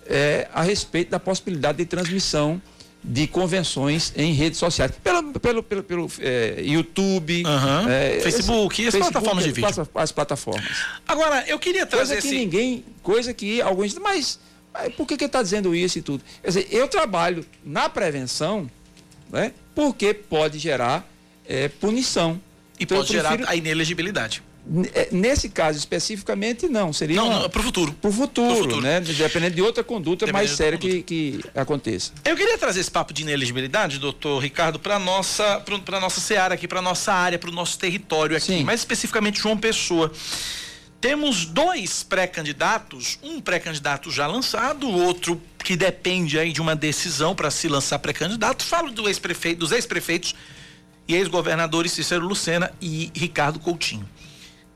Speaker 10: é, a respeito da possibilidade de transmissão de convenções em redes sociais. Pelo, pelo, pelo, pelo é, YouTube,
Speaker 1: Aham.
Speaker 10: é,
Speaker 1: Facebook,
Speaker 10: esse-
Speaker 1: as plataformas de vídeo.
Speaker 10: As plataformas.
Speaker 1: Agora, eu queria trazer
Speaker 10: Coisa que
Speaker 1: esse.
Speaker 10: ninguém, coisa que alguns dizem, mas, mas por que está dizendo isso e tudo? Quer dizer, eu trabalho na prevenção, né? Porque pode gerar eh, punição.
Speaker 1: E
Speaker 10: Então,
Speaker 1: pode gerar
Speaker 10: prefiro-
Speaker 1: a inelegibilidade.
Speaker 10: Eh, Nesse caso especificamente, não. Seria
Speaker 1: Não, não, pro futuro.
Speaker 10: pro futuro,
Speaker 1: Pro futuro.
Speaker 10: né? Dependendo de outra conduta mais séria
Speaker 1: Dependendo
Speaker 10: que, que aconteça.
Speaker 1: Eu queria trazer esse papo de inelegibilidade, doutor Ricardo, para nossa para nossa seara aqui, para nossa área, para o nosso território aqui,
Speaker 10: Sim.
Speaker 1: mais especificamente João Pessoa. Temos dois pré-candidatos, um pré-candidato já lançado, o outro que depende aí de uma decisão para se lançar pré-candidato. Falo do ex-prefeito, dos ex-prefeitos e ex-governadores Cícero Lucena e Ricardo Coutinho.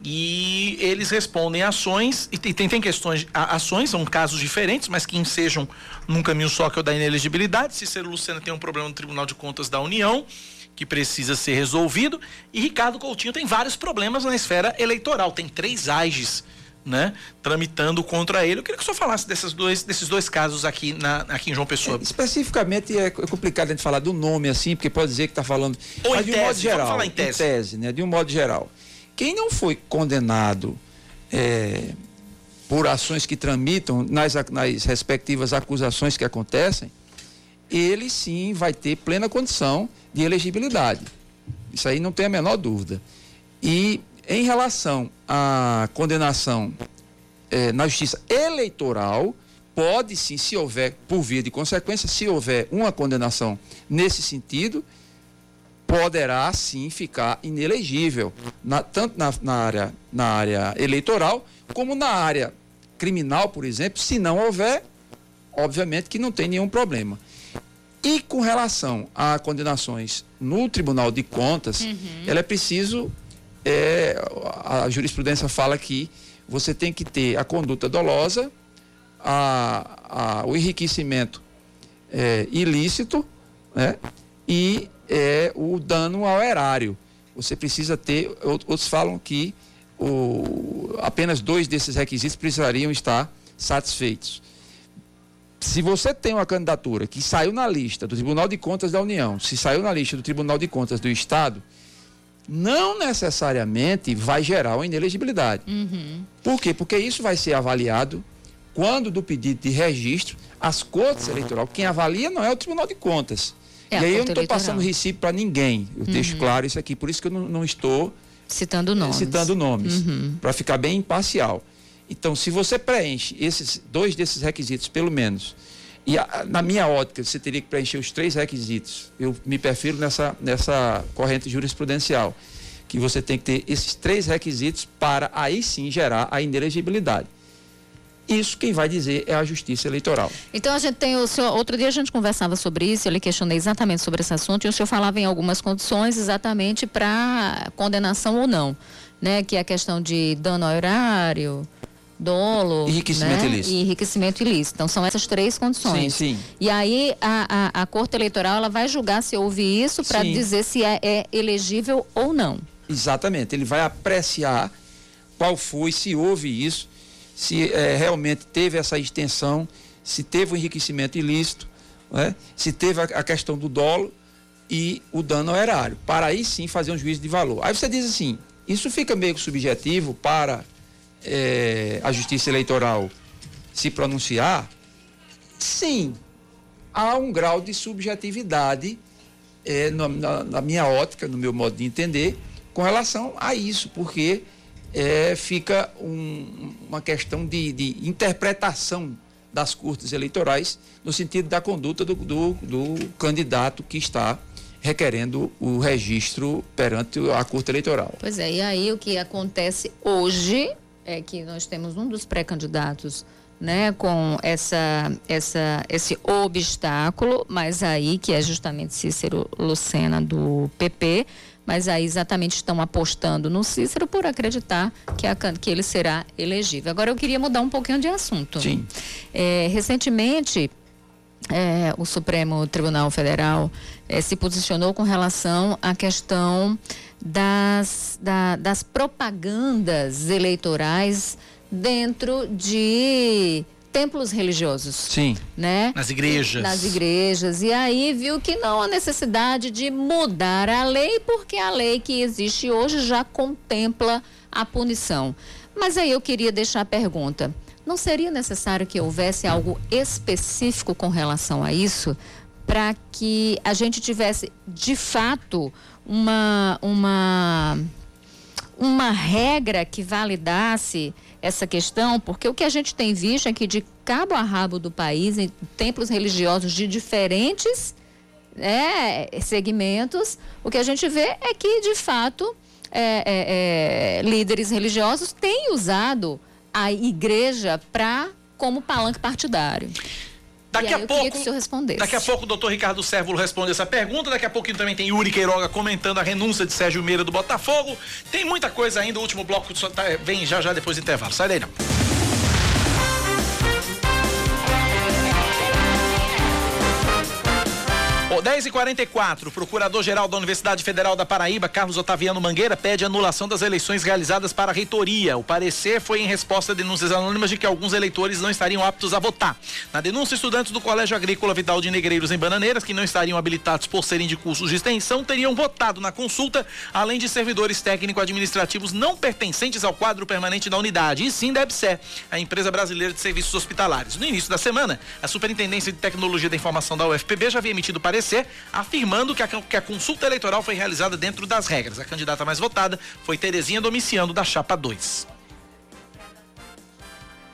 Speaker 1: E eles respondem ações, e tem, tem, questões, ações são casos diferentes, mas que ensejam num caminho só, que é o da inelegibilidade. Cícero Lucena tem um problema no Tribunal de Contas da União, que precisa ser resolvido, e Ricardo Coutinho tem vários problemas na esfera eleitoral. Tem três AGES, né, tramitando contra ele. Eu queria que o senhor falasse desses dois, desses dois casos aqui, na, aqui em João Pessoa.
Speaker 10: Especificamente é é complicado a gente falar do nome assim, porque pode dizer que está falando.
Speaker 1: Ou
Speaker 10: mas
Speaker 1: em
Speaker 10: de um
Speaker 1: tese,
Speaker 10: modo geral.
Speaker 1: falar em tese.
Speaker 10: né? De um modo geral. Quem não foi condenado é, por ações que tramitam nas, nas respectivas acusações que acontecem, ele sim vai ter plena condição de elegibilidade. Isso aí não tem a menor dúvida. E em relação à condenação eh, na justiça eleitoral, pode sim, se houver, por via de consequência, se houver uma condenação nesse sentido, poderá sim ficar inelegível, na, tanto na, na, área, na área eleitoral como na área criminal, por exemplo, se não houver, obviamente que não tem nenhum problema. E com relação a condenações no Tribunal de Contas, uhum. ela é preciso, é, a jurisprudência fala que você tem que ter a conduta dolosa, a, a, o enriquecimento é, ilícito né, e é, o dano ao erário. Você precisa ter, outros falam que o, apenas dois desses requisitos precisariam estar satisfeitos se você tem uma candidatura que saiu na lista do Tribunal de Contas da União, se saiu na lista do Tribunal de Contas do Estado, não necessariamente vai gerar uma inelegibilidade. Uhum. Por quê? Porque isso vai ser avaliado quando do pedido de registro, as cortes eleitorais, quem avalia não é o Tribunal de Contas. É e aí eu não estou passando recibo para ninguém. Eu uhum. deixo claro isso aqui, por isso que eu não, não estou
Speaker 2: citando nomes.
Speaker 10: Citando nomes, uhum. para ficar bem imparcial. Então, se você preenche esses dois desses requisitos, pelo menos, e a, na minha ótica, você teria que preencher os três requisitos. Eu me perfilo nessa, nessa corrente jurisprudencial, que você tem que ter esses três requisitos para aí sim gerar a inelegibilidade. Isso quem vai dizer é a Justiça Eleitoral.
Speaker 2: Então a gente tem o senhor, outro dia a gente conversava sobre isso, eu lhe questionei exatamente sobre esse assunto e o senhor falava em algumas condições exatamente para condenação ou não, né? Que é a questão de dano ao horário, dolo
Speaker 10: enriquecimento né? ilícito.
Speaker 2: e enriquecimento ilícito. Então são essas três condições.
Speaker 10: Sim, sim.
Speaker 2: E aí a, a, a Corte Eleitoral ela vai julgar se houve isso para dizer se é, é, elegível ou não.
Speaker 10: Exatamente. Ele vai apreciar qual foi, se houve isso, se é, realmente teve essa extensão, se teve o enriquecimento ilícito, né? se teve a, a questão do dolo e o dano ao erário. Para aí sim fazer um juízo de valor. Aí você diz assim, isso fica meio subjetivo para é, a Justiça Eleitoral se pronunciar, sim, há um grau de subjetividade é, na, na, na, minha ótica, no meu modo de entender, com relação a isso, porque é, fica um, uma questão de, de, interpretação das cortes eleitorais no sentido da conduta do, do, do candidato que está requerendo o registro perante a Corte Eleitoral.
Speaker 2: Pois é, e aí o que acontece hoje é que nós temos um dos pré-candidatos né, com essa, essa, esse obstáculo, mas aí que é justamente Cícero Lucena do PP, mas aí exatamente estão apostando no Cícero por acreditar que, a, que ele será elegível. Agora eu queria mudar um pouquinho de assunto.
Speaker 10: Sim.
Speaker 2: É, recentemente é, o Supremo Tribunal Federal é, se posicionou com relação à questão das, da, das propagandas eleitorais dentro de templos religiosos.
Speaker 10: Sim.
Speaker 2: Né?
Speaker 1: Nas igrejas.
Speaker 2: Nas igrejas. E aí viu que não há necessidade de mudar a lei, porque a lei que existe hoje já contempla a punição. Mas aí eu queria deixar a pergunta: não seria necessário que houvesse algo específico com relação a isso? Para que a gente tivesse, de fato, uma, uma, uma regra que validasse essa questão, porque o que a gente tem visto é que de cabo a rabo do país, em templos religiosos de diferentes né, segmentos, o que a gente vê é que, de fato, é, é, é, líderes religiosos têm usado a igreja para como palanque partidário.
Speaker 1: Daqui a pouco. Que daqui a pouco o doutor Ricardo Sérvulo responde essa pergunta. Daqui a pouquinho também tem Yuri Queiroga comentando a renúncia de Sérgio Meira do Botafogo. Tem muita coisa ainda. O último bloco tá, vem já já depois do intervalo. Sai daí não. 10 e 44 Procurador-Geral da Universidade Federal da Paraíba, Carlos Otaviano Mangueira, pede anulação das eleições realizadas para a reitoria. O parecer foi em resposta a denúncias anônimas de que alguns eleitores não estariam aptos a votar. Na denúncia, estudantes do Colégio Agrícola Vidal de Negreiros em Bananeiras, que não estariam habilitados por serem de cursos de extensão, teriam votado na consulta, além de servidores técnico-administrativos não pertencentes ao quadro permanente da unidade, e sim da EBSE, a empresa brasileira de serviços hospitalares. No início da semana, a Superintendência de Tecnologia da Informação da UFPB já havia emitido parecer afirmando que a, que a consulta eleitoral foi realizada dentro das regras. A candidata mais votada foi Terezinha Domiciano, da Chapa 2.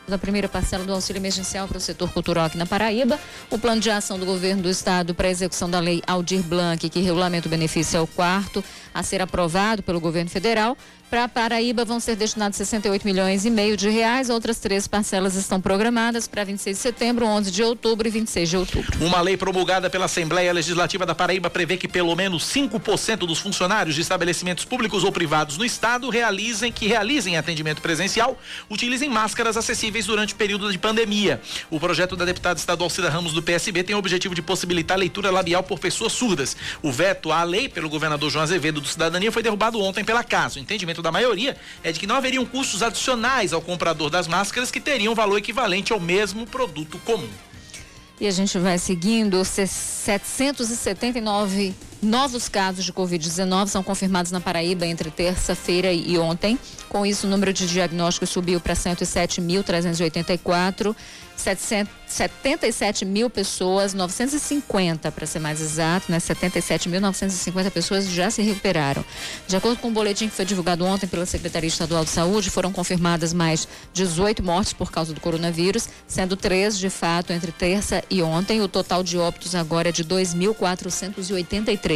Speaker 2: da primeira parcela do auxílio emergencial para o setor cultural aqui na Paraíba. O plano de ação do governo do estado para a execução da lei Aldir Blanc, que regulamenta o benefício, é o quarto a ser aprovado pelo governo federal. Para Paraíba vão ser destinados 68 milhões e meio de reais. Outras três parcelas estão programadas para 26 de setembro, 11 de outubro e 26 de outubro.
Speaker 1: Uma lei promulgada pela Assembleia Legislativa da Paraíba prevê que pelo menos 5% dos funcionários de estabelecimentos públicos ou privados no estado realizem que realizem atendimento presencial utilizem máscaras acessíveis durante o período de pandemia. O projeto da deputada estadual Cida Ramos do PSB tem o objetivo de possibilitar leitura labial por pessoas surdas. O veto à lei pelo governador João Azevedo do Cidadania foi derrubado ontem pela casa. O entendimento da maioria é de que não haveriam custos adicionais ao comprador das máscaras que teriam valor equivalente ao mesmo produto comum.
Speaker 2: E a gente vai seguindo 779 novos casos de Covid-19 são confirmados na Paraíba entre terça-feira e ontem. Com isso, o número de diagnósticos subiu para 107.384. 77 mil pessoas, 950 para ser mais exato, né? 77.950 pessoas já se recuperaram. De acordo com o boletim que foi divulgado ontem pela Secretaria Estadual de Saúde, foram confirmadas mais 18 mortes por causa do coronavírus, sendo três de fato entre terça e ontem. O total de óbitos agora é de 2.483.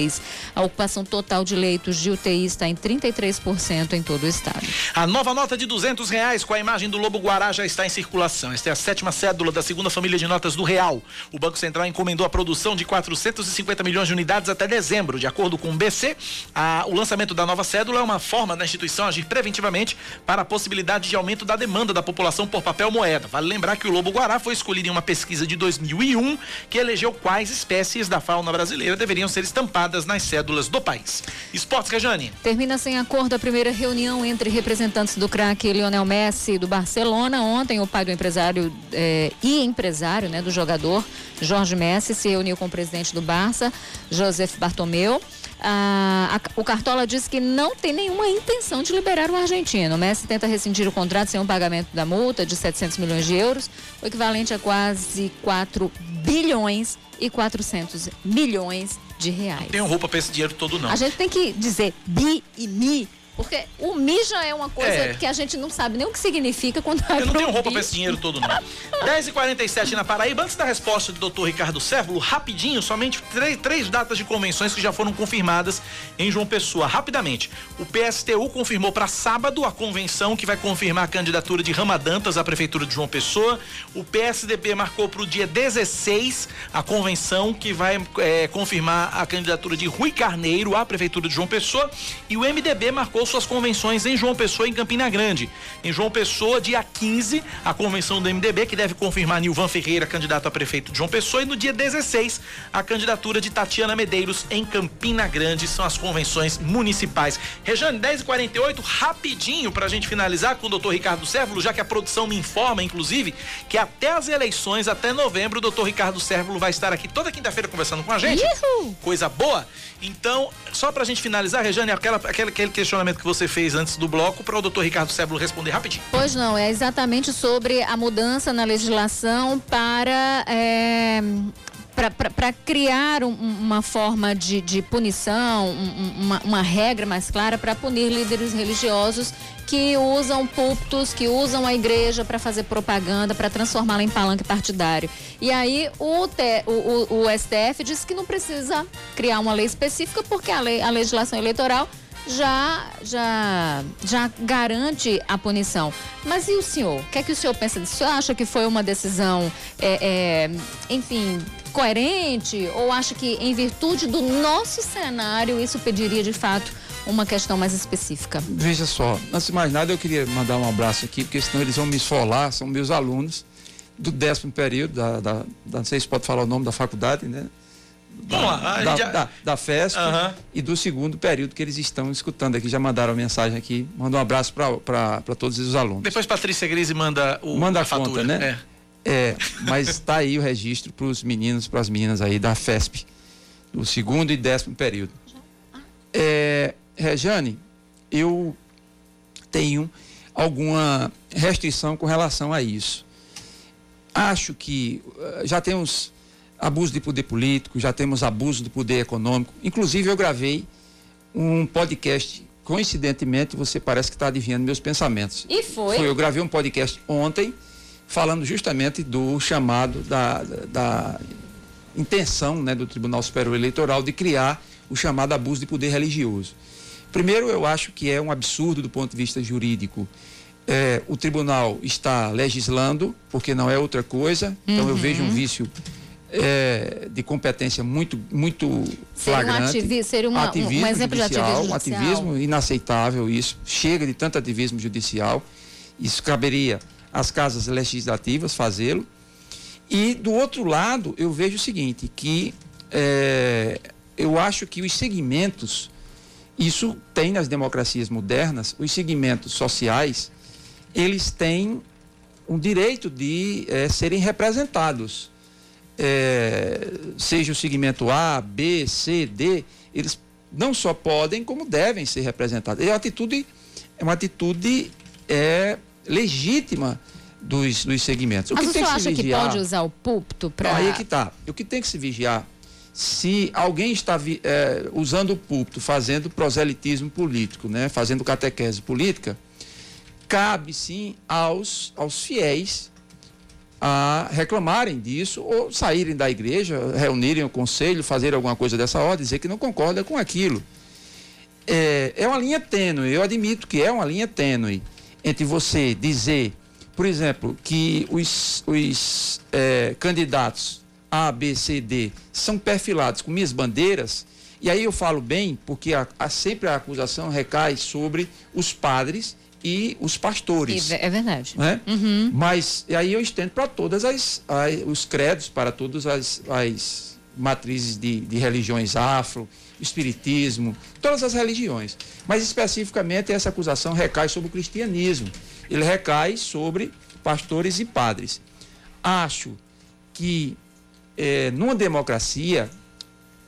Speaker 2: A ocupação total de leitos de UTI está em 33% em todo o estado.
Speaker 1: A nova nota de duzentos reais com a imagem do Lobo Guará já está em circulação. Esta é a sétima cédula da segunda família de notas do Real. O Banco Central encomendou a produção de 450 milhões de unidades até dezembro. De acordo com o BC, a, o lançamento da nova cédula é uma forma da instituição agir preventivamente para a possibilidade de aumento da demanda da população por papel moeda. Vale lembrar que o Lobo Guará foi escolhido em uma pesquisa de 2001 que elegeu quais espécies da fauna brasileira deveriam ser estampadas nas cédulas do país. Esportes, Rejane.
Speaker 2: Termina sem acordo a primeira reunião entre representantes do craque Lionel Messi do Barcelona. Ontem, o pai do empresário eh, e empresário né, do jogador, Jorge Messi, se reuniu com o presidente do Barça, Joseph Bartomeu. Ah, a, o Cartola disse que não tem nenhuma intenção de liberar o argentino. O Messi tenta rescindir o contrato sem o pagamento da multa de 700 milhões de euros, o equivalente a quase 4 bilhões e 400 milhões de reais. Não
Speaker 1: tenho roupa para esse dinheiro todo, não.
Speaker 2: A gente tem que dizer bi e mi porque o mi já é uma coisa é. que a gente não sabe nem o que significa quando
Speaker 1: Eu não tenho roupa para esse dinheiro todo, não. 10h47 na Paraíba. Antes da resposta do doutor Ricardo Sérvulo, rapidinho, somente três, três datas de convenções que já foram confirmadas em João Pessoa. Rapidamente. O PSTU confirmou para sábado a convenção que vai confirmar a candidatura de Ramadantas à Prefeitura de João Pessoa. O PSDB marcou para o dia 16 a convenção que vai é, confirmar a candidatura de Rui Carneiro à Prefeitura de João Pessoa. E o MDB marcou suas convenções em João Pessoa e em Campina Grande. Em João Pessoa, dia 15, a convenção do MDB, que deve confirmar Nilvan Ferreira, candidato a prefeito de João Pessoa, e no dia 16, a candidatura de Tatiana Medeiros em Campina Grande. São as convenções municipais. Rejane, 10h48, rapidinho para a gente finalizar com o doutor Ricardo Sérvulo, já que a produção me informa, inclusive, que até as eleições, até novembro, o doutor Ricardo Sérvulo vai estar aqui toda quinta-feira conversando com a gente.
Speaker 2: Uhul.
Speaker 1: Coisa boa. Então, só para a gente finalizar, Rejane, aquela, aquele, aquele questionamento que você fez antes do bloco para o doutor Ricardo Sébulo responder rapidinho.
Speaker 2: Pois não, é exatamente sobre a mudança na legislação para. É para criar um, uma forma de, de punição, um, uma, uma regra mais clara para punir líderes religiosos que usam púlpitos, que usam a igreja para fazer propaganda, para transformá-la em palanque partidário. E aí o, te, o, o, o STF disse que não precisa criar uma lei específica porque a, lei, a legislação eleitoral já, já, já garante a punição. Mas e o senhor? O que é que o senhor pensa disso? O senhor acha que foi uma decisão, é, é, enfim, coerente? Ou acha que, em virtude do nosso cenário, isso pediria de fato uma questão mais específica?
Speaker 10: Veja só, antes de mais nada, eu queria mandar um abraço aqui, porque senão eles vão me esfolar, são meus alunos do décimo período, da, da, da não sei se pode falar o nome da faculdade, né? da, da, já... da, da festa uhum. e do segundo período que eles estão escutando aqui. Já mandaram a mensagem aqui. Manda um abraço para todos os alunos.
Speaker 1: Depois Patrícia Grise manda o
Speaker 10: manda a, a fatura, conta, né? É. é mas está aí o registro para os meninos, para as meninas aí da FESP, do segundo e décimo período. É, Rejane, eu tenho alguma restrição com relação a isso. Acho que eh, já temos abuso de poder político, já temos abuso de poder econômico. Inclusive, eu gravei um podcast. Coincidentemente, você parece que está adivinhando meus pensamentos.
Speaker 2: E foi?
Speaker 10: Foi, eu gravei um podcast ontem falando justamente do chamado da, da, intenção né, do Tribunal Superior Eleitoral de criar o chamado abuso de poder religioso. Primeiro, eu acho que é um absurdo do ponto de vista jurídico. É, o tribunal está legislando, porque não é outra coisa, então eu vejo um
Speaker 2: Uhum.
Speaker 10: vício é, de competência muito, muito flagrante.
Speaker 2: ativi- seria uma- um- um
Speaker 10: ativismo
Speaker 2: exemplo de
Speaker 10: judicial,
Speaker 2: ativismo
Speaker 10: um
Speaker 2: judicial.
Speaker 10: ativismo inaceitável isso. Chega de tanto ativismo judicial. Isso caberia às casas legislativas fazê-lo. E do outro lado, eu vejo o seguinte, que é, eu acho que os segmentos, isso tem nas democracias modernas, os segmentos sociais, eles têm um direito de eh, serem representados. Eh, seja o segmento A, B, C, D, eles não só podem, como devem ser representados. É uma atitude, é uma atitude é, legítima dos, dos segmentos. O
Speaker 2: Mas
Speaker 10: que tem que se
Speaker 2: acha que
Speaker 10: vigiar-
Speaker 2: pode usar o púlpito para.
Speaker 10: aí é que tá. O que tem que se vigiar, se alguém está eh, usando o púlpito, fazendo proselitismo político, né, fazendo catequese política, cabe sim aos, aos fiéis a reclamarem disso ou saírem da igreja, reunirem o conselho, fazer alguma coisa dessa ordem, dizer que não concorda com aquilo. É, é uma linha tênue, eu admito que é uma linha tênue entre você dizer, por exemplo, que os, os é, candidatos A, B, C, D são perfilados com minhas bandeiras, e aí eu falo bem, porque a, sempre a acusação recai sobre os padres e os pastores.
Speaker 2: É verdade.
Speaker 10: né?
Speaker 2: Uhum.
Speaker 10: Mas e aí eu estendo para todas as, as- os credos, para todas as, as matrizes de, de religiões afro, espiritismo, todas as religiões. Mas especificamente essa acusação recai sobre o cristianismo. Ele recai sobre pastores e padres. Acho que eh, numa democracia,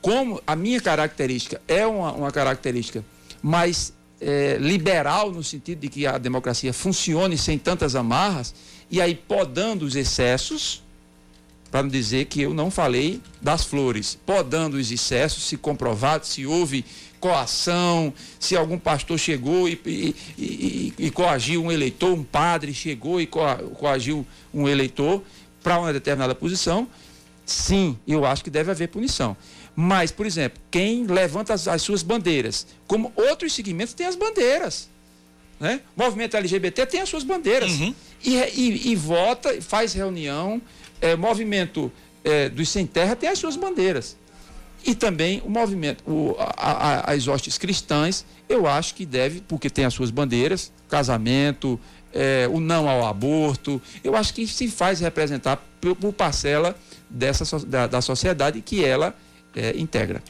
Speaker 10: como a minha característica é uma, uma característica mais eh, liberal, no sentido de que a democracia funcione sem tantas amarras, e aí podando os excessos, para não dizer que eu não falei das flores, podando os excessos, se comprovado, se houve coação, se algum pastor chegou e, e, e- e coagiu um eleitor, um padre chegou e coa- coagiu um eleitor para uma determinada posição, sim, eu acho que deve haver punição. Mas, por exemplo, quem levanta as, as suas bandeiras, como outros segmentos têm as bandeiras. Né? O movimento LGBT tem as suas bandeiras. E, e- e vota, faz reunião. É, movimento é, dos sem terra tem as suas bandeiras. E também o movimento, o- a- a- as hostes cristãs, eu acho que deve, porque tem as suas bandeiras, casamento, é, o não ao aborto, eu acho que se faz representar por, por parcela dessa, da, da sociedade que ela é, integra.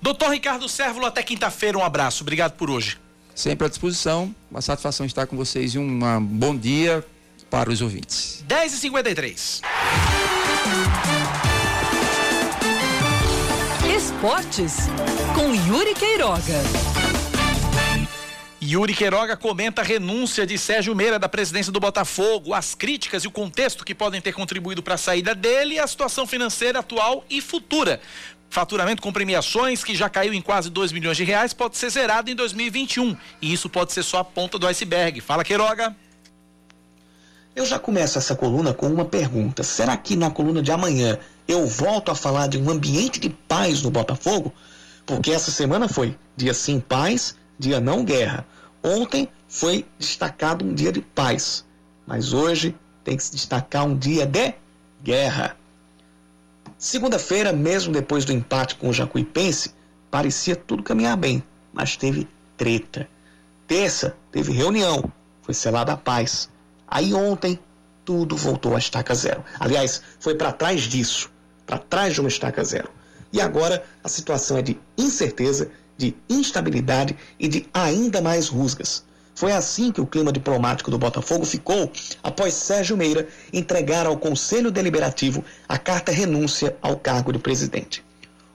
Speaker 1: Doutor Ricardo Sérvulo, até quinta-feira, um abraço. Obrigado por hoje.
Speaker 10: Sempre à disposição, uma satisfação estar com vocês e um bom dia para os ouvintes.
Speaker 1: 10h53.
Speaker 3: Esportes com Yuri Queiroga.
Speaker 1: Yuri Queiroga comenta a renúncia de Sérgio Meira da presidência do Botafogo, as críticas e o contexto que podem ter contribuído para a saída dele e a situação financeira atual e futura. Faturamento com premiações, que já caiu em quase 2 milhões de reais, pode ser zerado em 2021. E isso pode ser só a ponta do iceberg. Fala, Queiroga.
Speaker 11: Eu já começo essa coluna com uma pergunta. Será que na coluna de amanhã eu volto a falar de um ambiente de paz no Botafogo? Porque essa semana foi dia sim paz, dia não guerra. Ontem foi destacado um dia de paz, mas hoje tem que se destacar um dia de guerra. Segunda-feira, mesmo depois do empate com o Jacuipense, parecia tudo caminhar bem, mas teve treta. Terça, teve reunião, foi selada a paz. Aí ontem, tudo voltou a estaca zero. Aliás, foi para trás disso, para trás de uma estaca zero. E agora a situação é de incerteza, de instabilidade e de ainda mais rusgas. Foi assim que o clima diplomático do Botafogo ficou após Sérgio Meira entregar ao Conselho Deliberativo a carta renúncia ao cargo de presidente.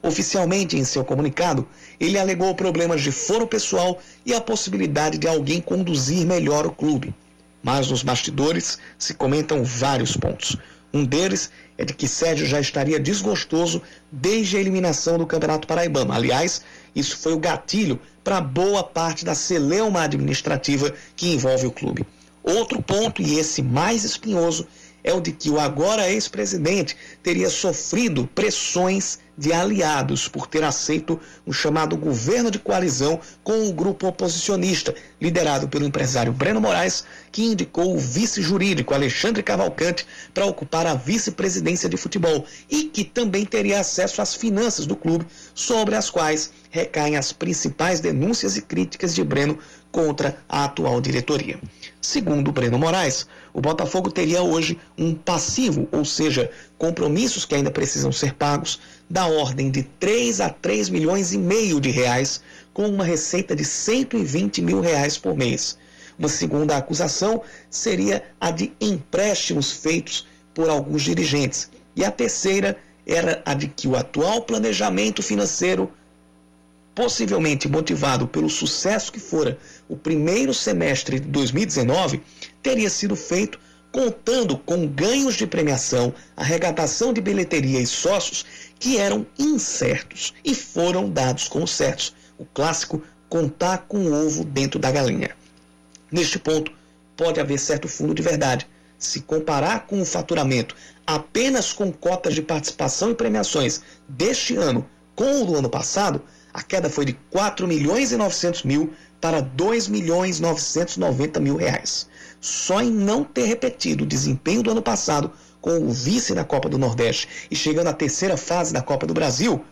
Speaker 11: Oficialmente, em seu comunicado, ele alegou problemas de foro pessoal e a possibilidade de alguém conduzir melhor o clube. Mas nos bastidores se comentam vários pontos. Um deles é de que Sérgio já estaria desgostoso desde a eliminação do Campeonato Paraibano. Aliás, isso foi o gatilho para boa parte da celeuma administrativa que envolve o clube. Outro ponto, e esse mais espinhoso, é o de que o agora ex-presidente teria sofrido pressões de aliados por ter aceito um chamado governo de coalizão com o grupo oposicionista, liderado pelo empresário Breno Moraes, que indicou o vice jurídico Alexandre Cavalcante para ocupar a vice-presidência de futebol e que também teria acesso às finanças do clube, sobre as quais recaem as principais denúncias e críticas de Breno contra a atual diretoria. Segundo Breno Moraes, o Botafogo teria hoje um passivo, ou seja, compromissos que ainda precisam ser pagos, da ordem de 3 a 3 milhões e meio de reais, com uma receita de 120 mil reais por mês. Uma segunda acusação seria a de empréstimos feitos por alguns dirigentes. E a terceira era a de que o atual planejamento financeiro possivelmente motivado pelo sucesso que fora o primeiro semestre de 2019, teria sido feito contando com ganhos de premiação, arrecadação de bilheteria e sócios que eram incertos e foram dados como certos. O clássico contar com o ovo dentro da galinha. Neste ponto, pode haver certo fundo de verdade. Se comparar com o faturamento apenas com cotas de participação e premiações deste ano com o do ano passado, a queda foi de 4 milhões e 900 mil para 2 milhões e 990 mil reais. Só em não ter repetido o desempenho do ano passado com o vice da Copa do Nordeste e chegando à terceira fase da Copa do Brasil,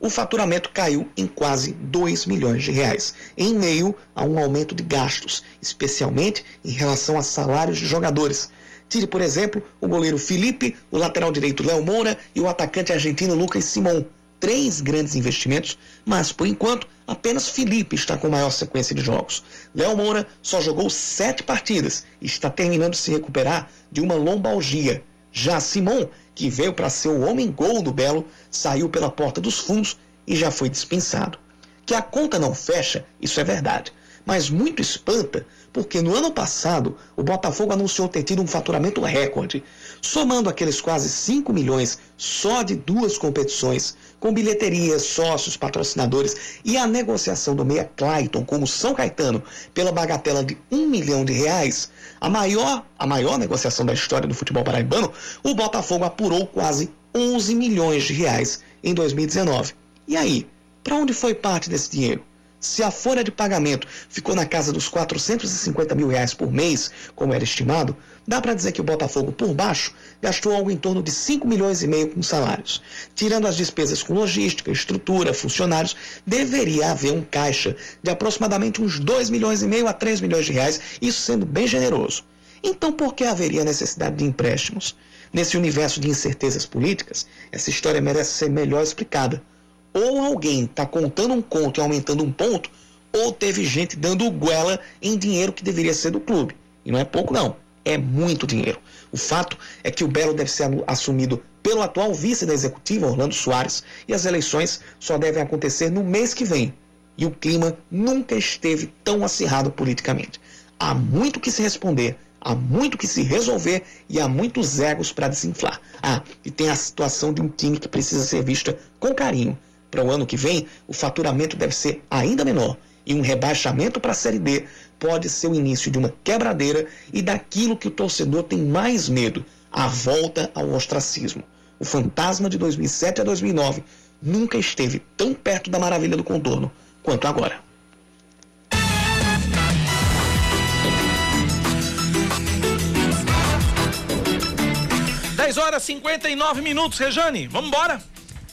Speaker 11: o faturamento caiu em quase 2 milhões de reais, em meio a um aumento de gastos, especialmente em relação a salários de jogadores. Tire, por exemplo, o goleiro Felipe, o lateral direito Léo Moura e o atacante argentino Lucas Simon três grandes investimentos, mas por enquanto apenas Felipe está com maior sequência de jogos. Léo Moura só jogou sete partidas e está terminando de se recuperar de uma lombalgia. Já Simon, que veio para ser o homem-gol do Belo, saiu pela porta dos fundos e já foi dispensado. Que a conta não fecha, isso é verdade, mas muito espanta porque no ano passado o Botafogo anunciou ter tido um faturamento recorde, somando aqueles quase 5 milhões só de duas competições, com bilheterias, sócios, patrocinadores e a negociação do meia Clayton com o São Caetano pela bagatela de um milhão de reais, a maior, a maior negociação da história do futebol paraibano, o Botafogo apurou quase 11 milhões de reais em 2019. E aí, para onde foi parte desse dinheiro? Se a folha de pagamento ficou na casa dos 450 mil reais por mês, como era estimado, dá para dizer que o Botafogo, por baixo, gastou algo em torno de 5 milhões e meio com salários. Tirando as despesas com logística, estrutura, funcionários, deveria haver um caixa de aproximadamente uns 2 milhões e meio a 3 milhões de reais, isso sendo bem generoso. Então, por que haveria necessidade de empréstimos? Nesse universo de incertezas políticas, essa história merece ser melhor explicada ou alguém está contando um conto e aumentando um ponto, ou teve gente dando goela em dinheiro que deveria ser do clube. E não é pouco, não. É muito dinheiro. O fato é que o Belo deve ser assumido pelo atual vice da executiva, Orlando Soares, e as eleições só devem acontecer no mês que vem. E o clima nunca esteve tão acirrado politicamente. Há muito que se responder, há muito que se resolver e há muitos egos para desinflar. Ah, e tem a situação de um time que precisa ser vista com carinho para o ano que vem, o faturamento deve ser ainda menor e um rebaixamento para a Série D pode ser o início de uma quebradeira e daquilo que o torcedor tem mais medo, a volta ao ostracismo. O fantasma de 2007 a 2009 nunca esteve tão perto da maravilha do contorno quanto agora.
Speaker 1: Horas e 59 minutos, Rejane, vamos embora.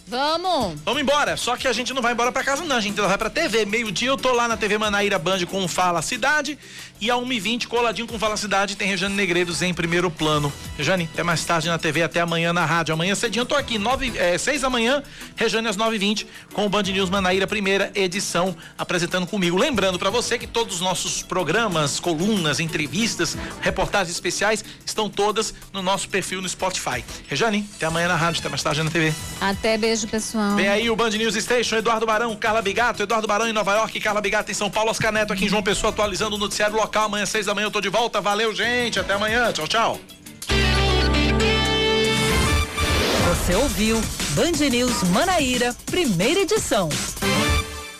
Speaker 2: Vamos.
Speaker 1: Vamos embora. Só que a gente não vai embora pra casa, não. A gente vai pra TV. Meio-dia eu tô lá na TV Manaíra Band com Fala Cidade. E a 1h20, coladinho com Fala Cidade, tem Rejane Negreiros em primeiro plano. Rejane, até mais tarde na TV, até amanhã na rádio. Amanhã cedinho eu tô aqui, 9, é, 6 da manhã, Rejane às 9h20, com o Band News Manaíra, primeira edição, apresentando comigo. Lembrando para você que todos os nossos programas, colunas, entrevistas, reportagens especiais estão todas no nosso perfil no Spotify. Rejane, até amanhã na rádio, até mais tarde na TV.
Speaker 2: Até beijo, pessoal.
Speaker 1: Vem aí o Band News Station, Eduardo Barão, Carla Bigato, Eduardo Barão em Nova York, Carla Bigato em São Paulo, Oscar Neto aqui em João Pessoa, atualizando o noticiário local local. Amanhã, seis da manhã, eu tô de volta. Valeu, gente. Até amanhã. Tchau, tchau.
Speaker 3: Você ouviu Band News Manaíra, primeira edição.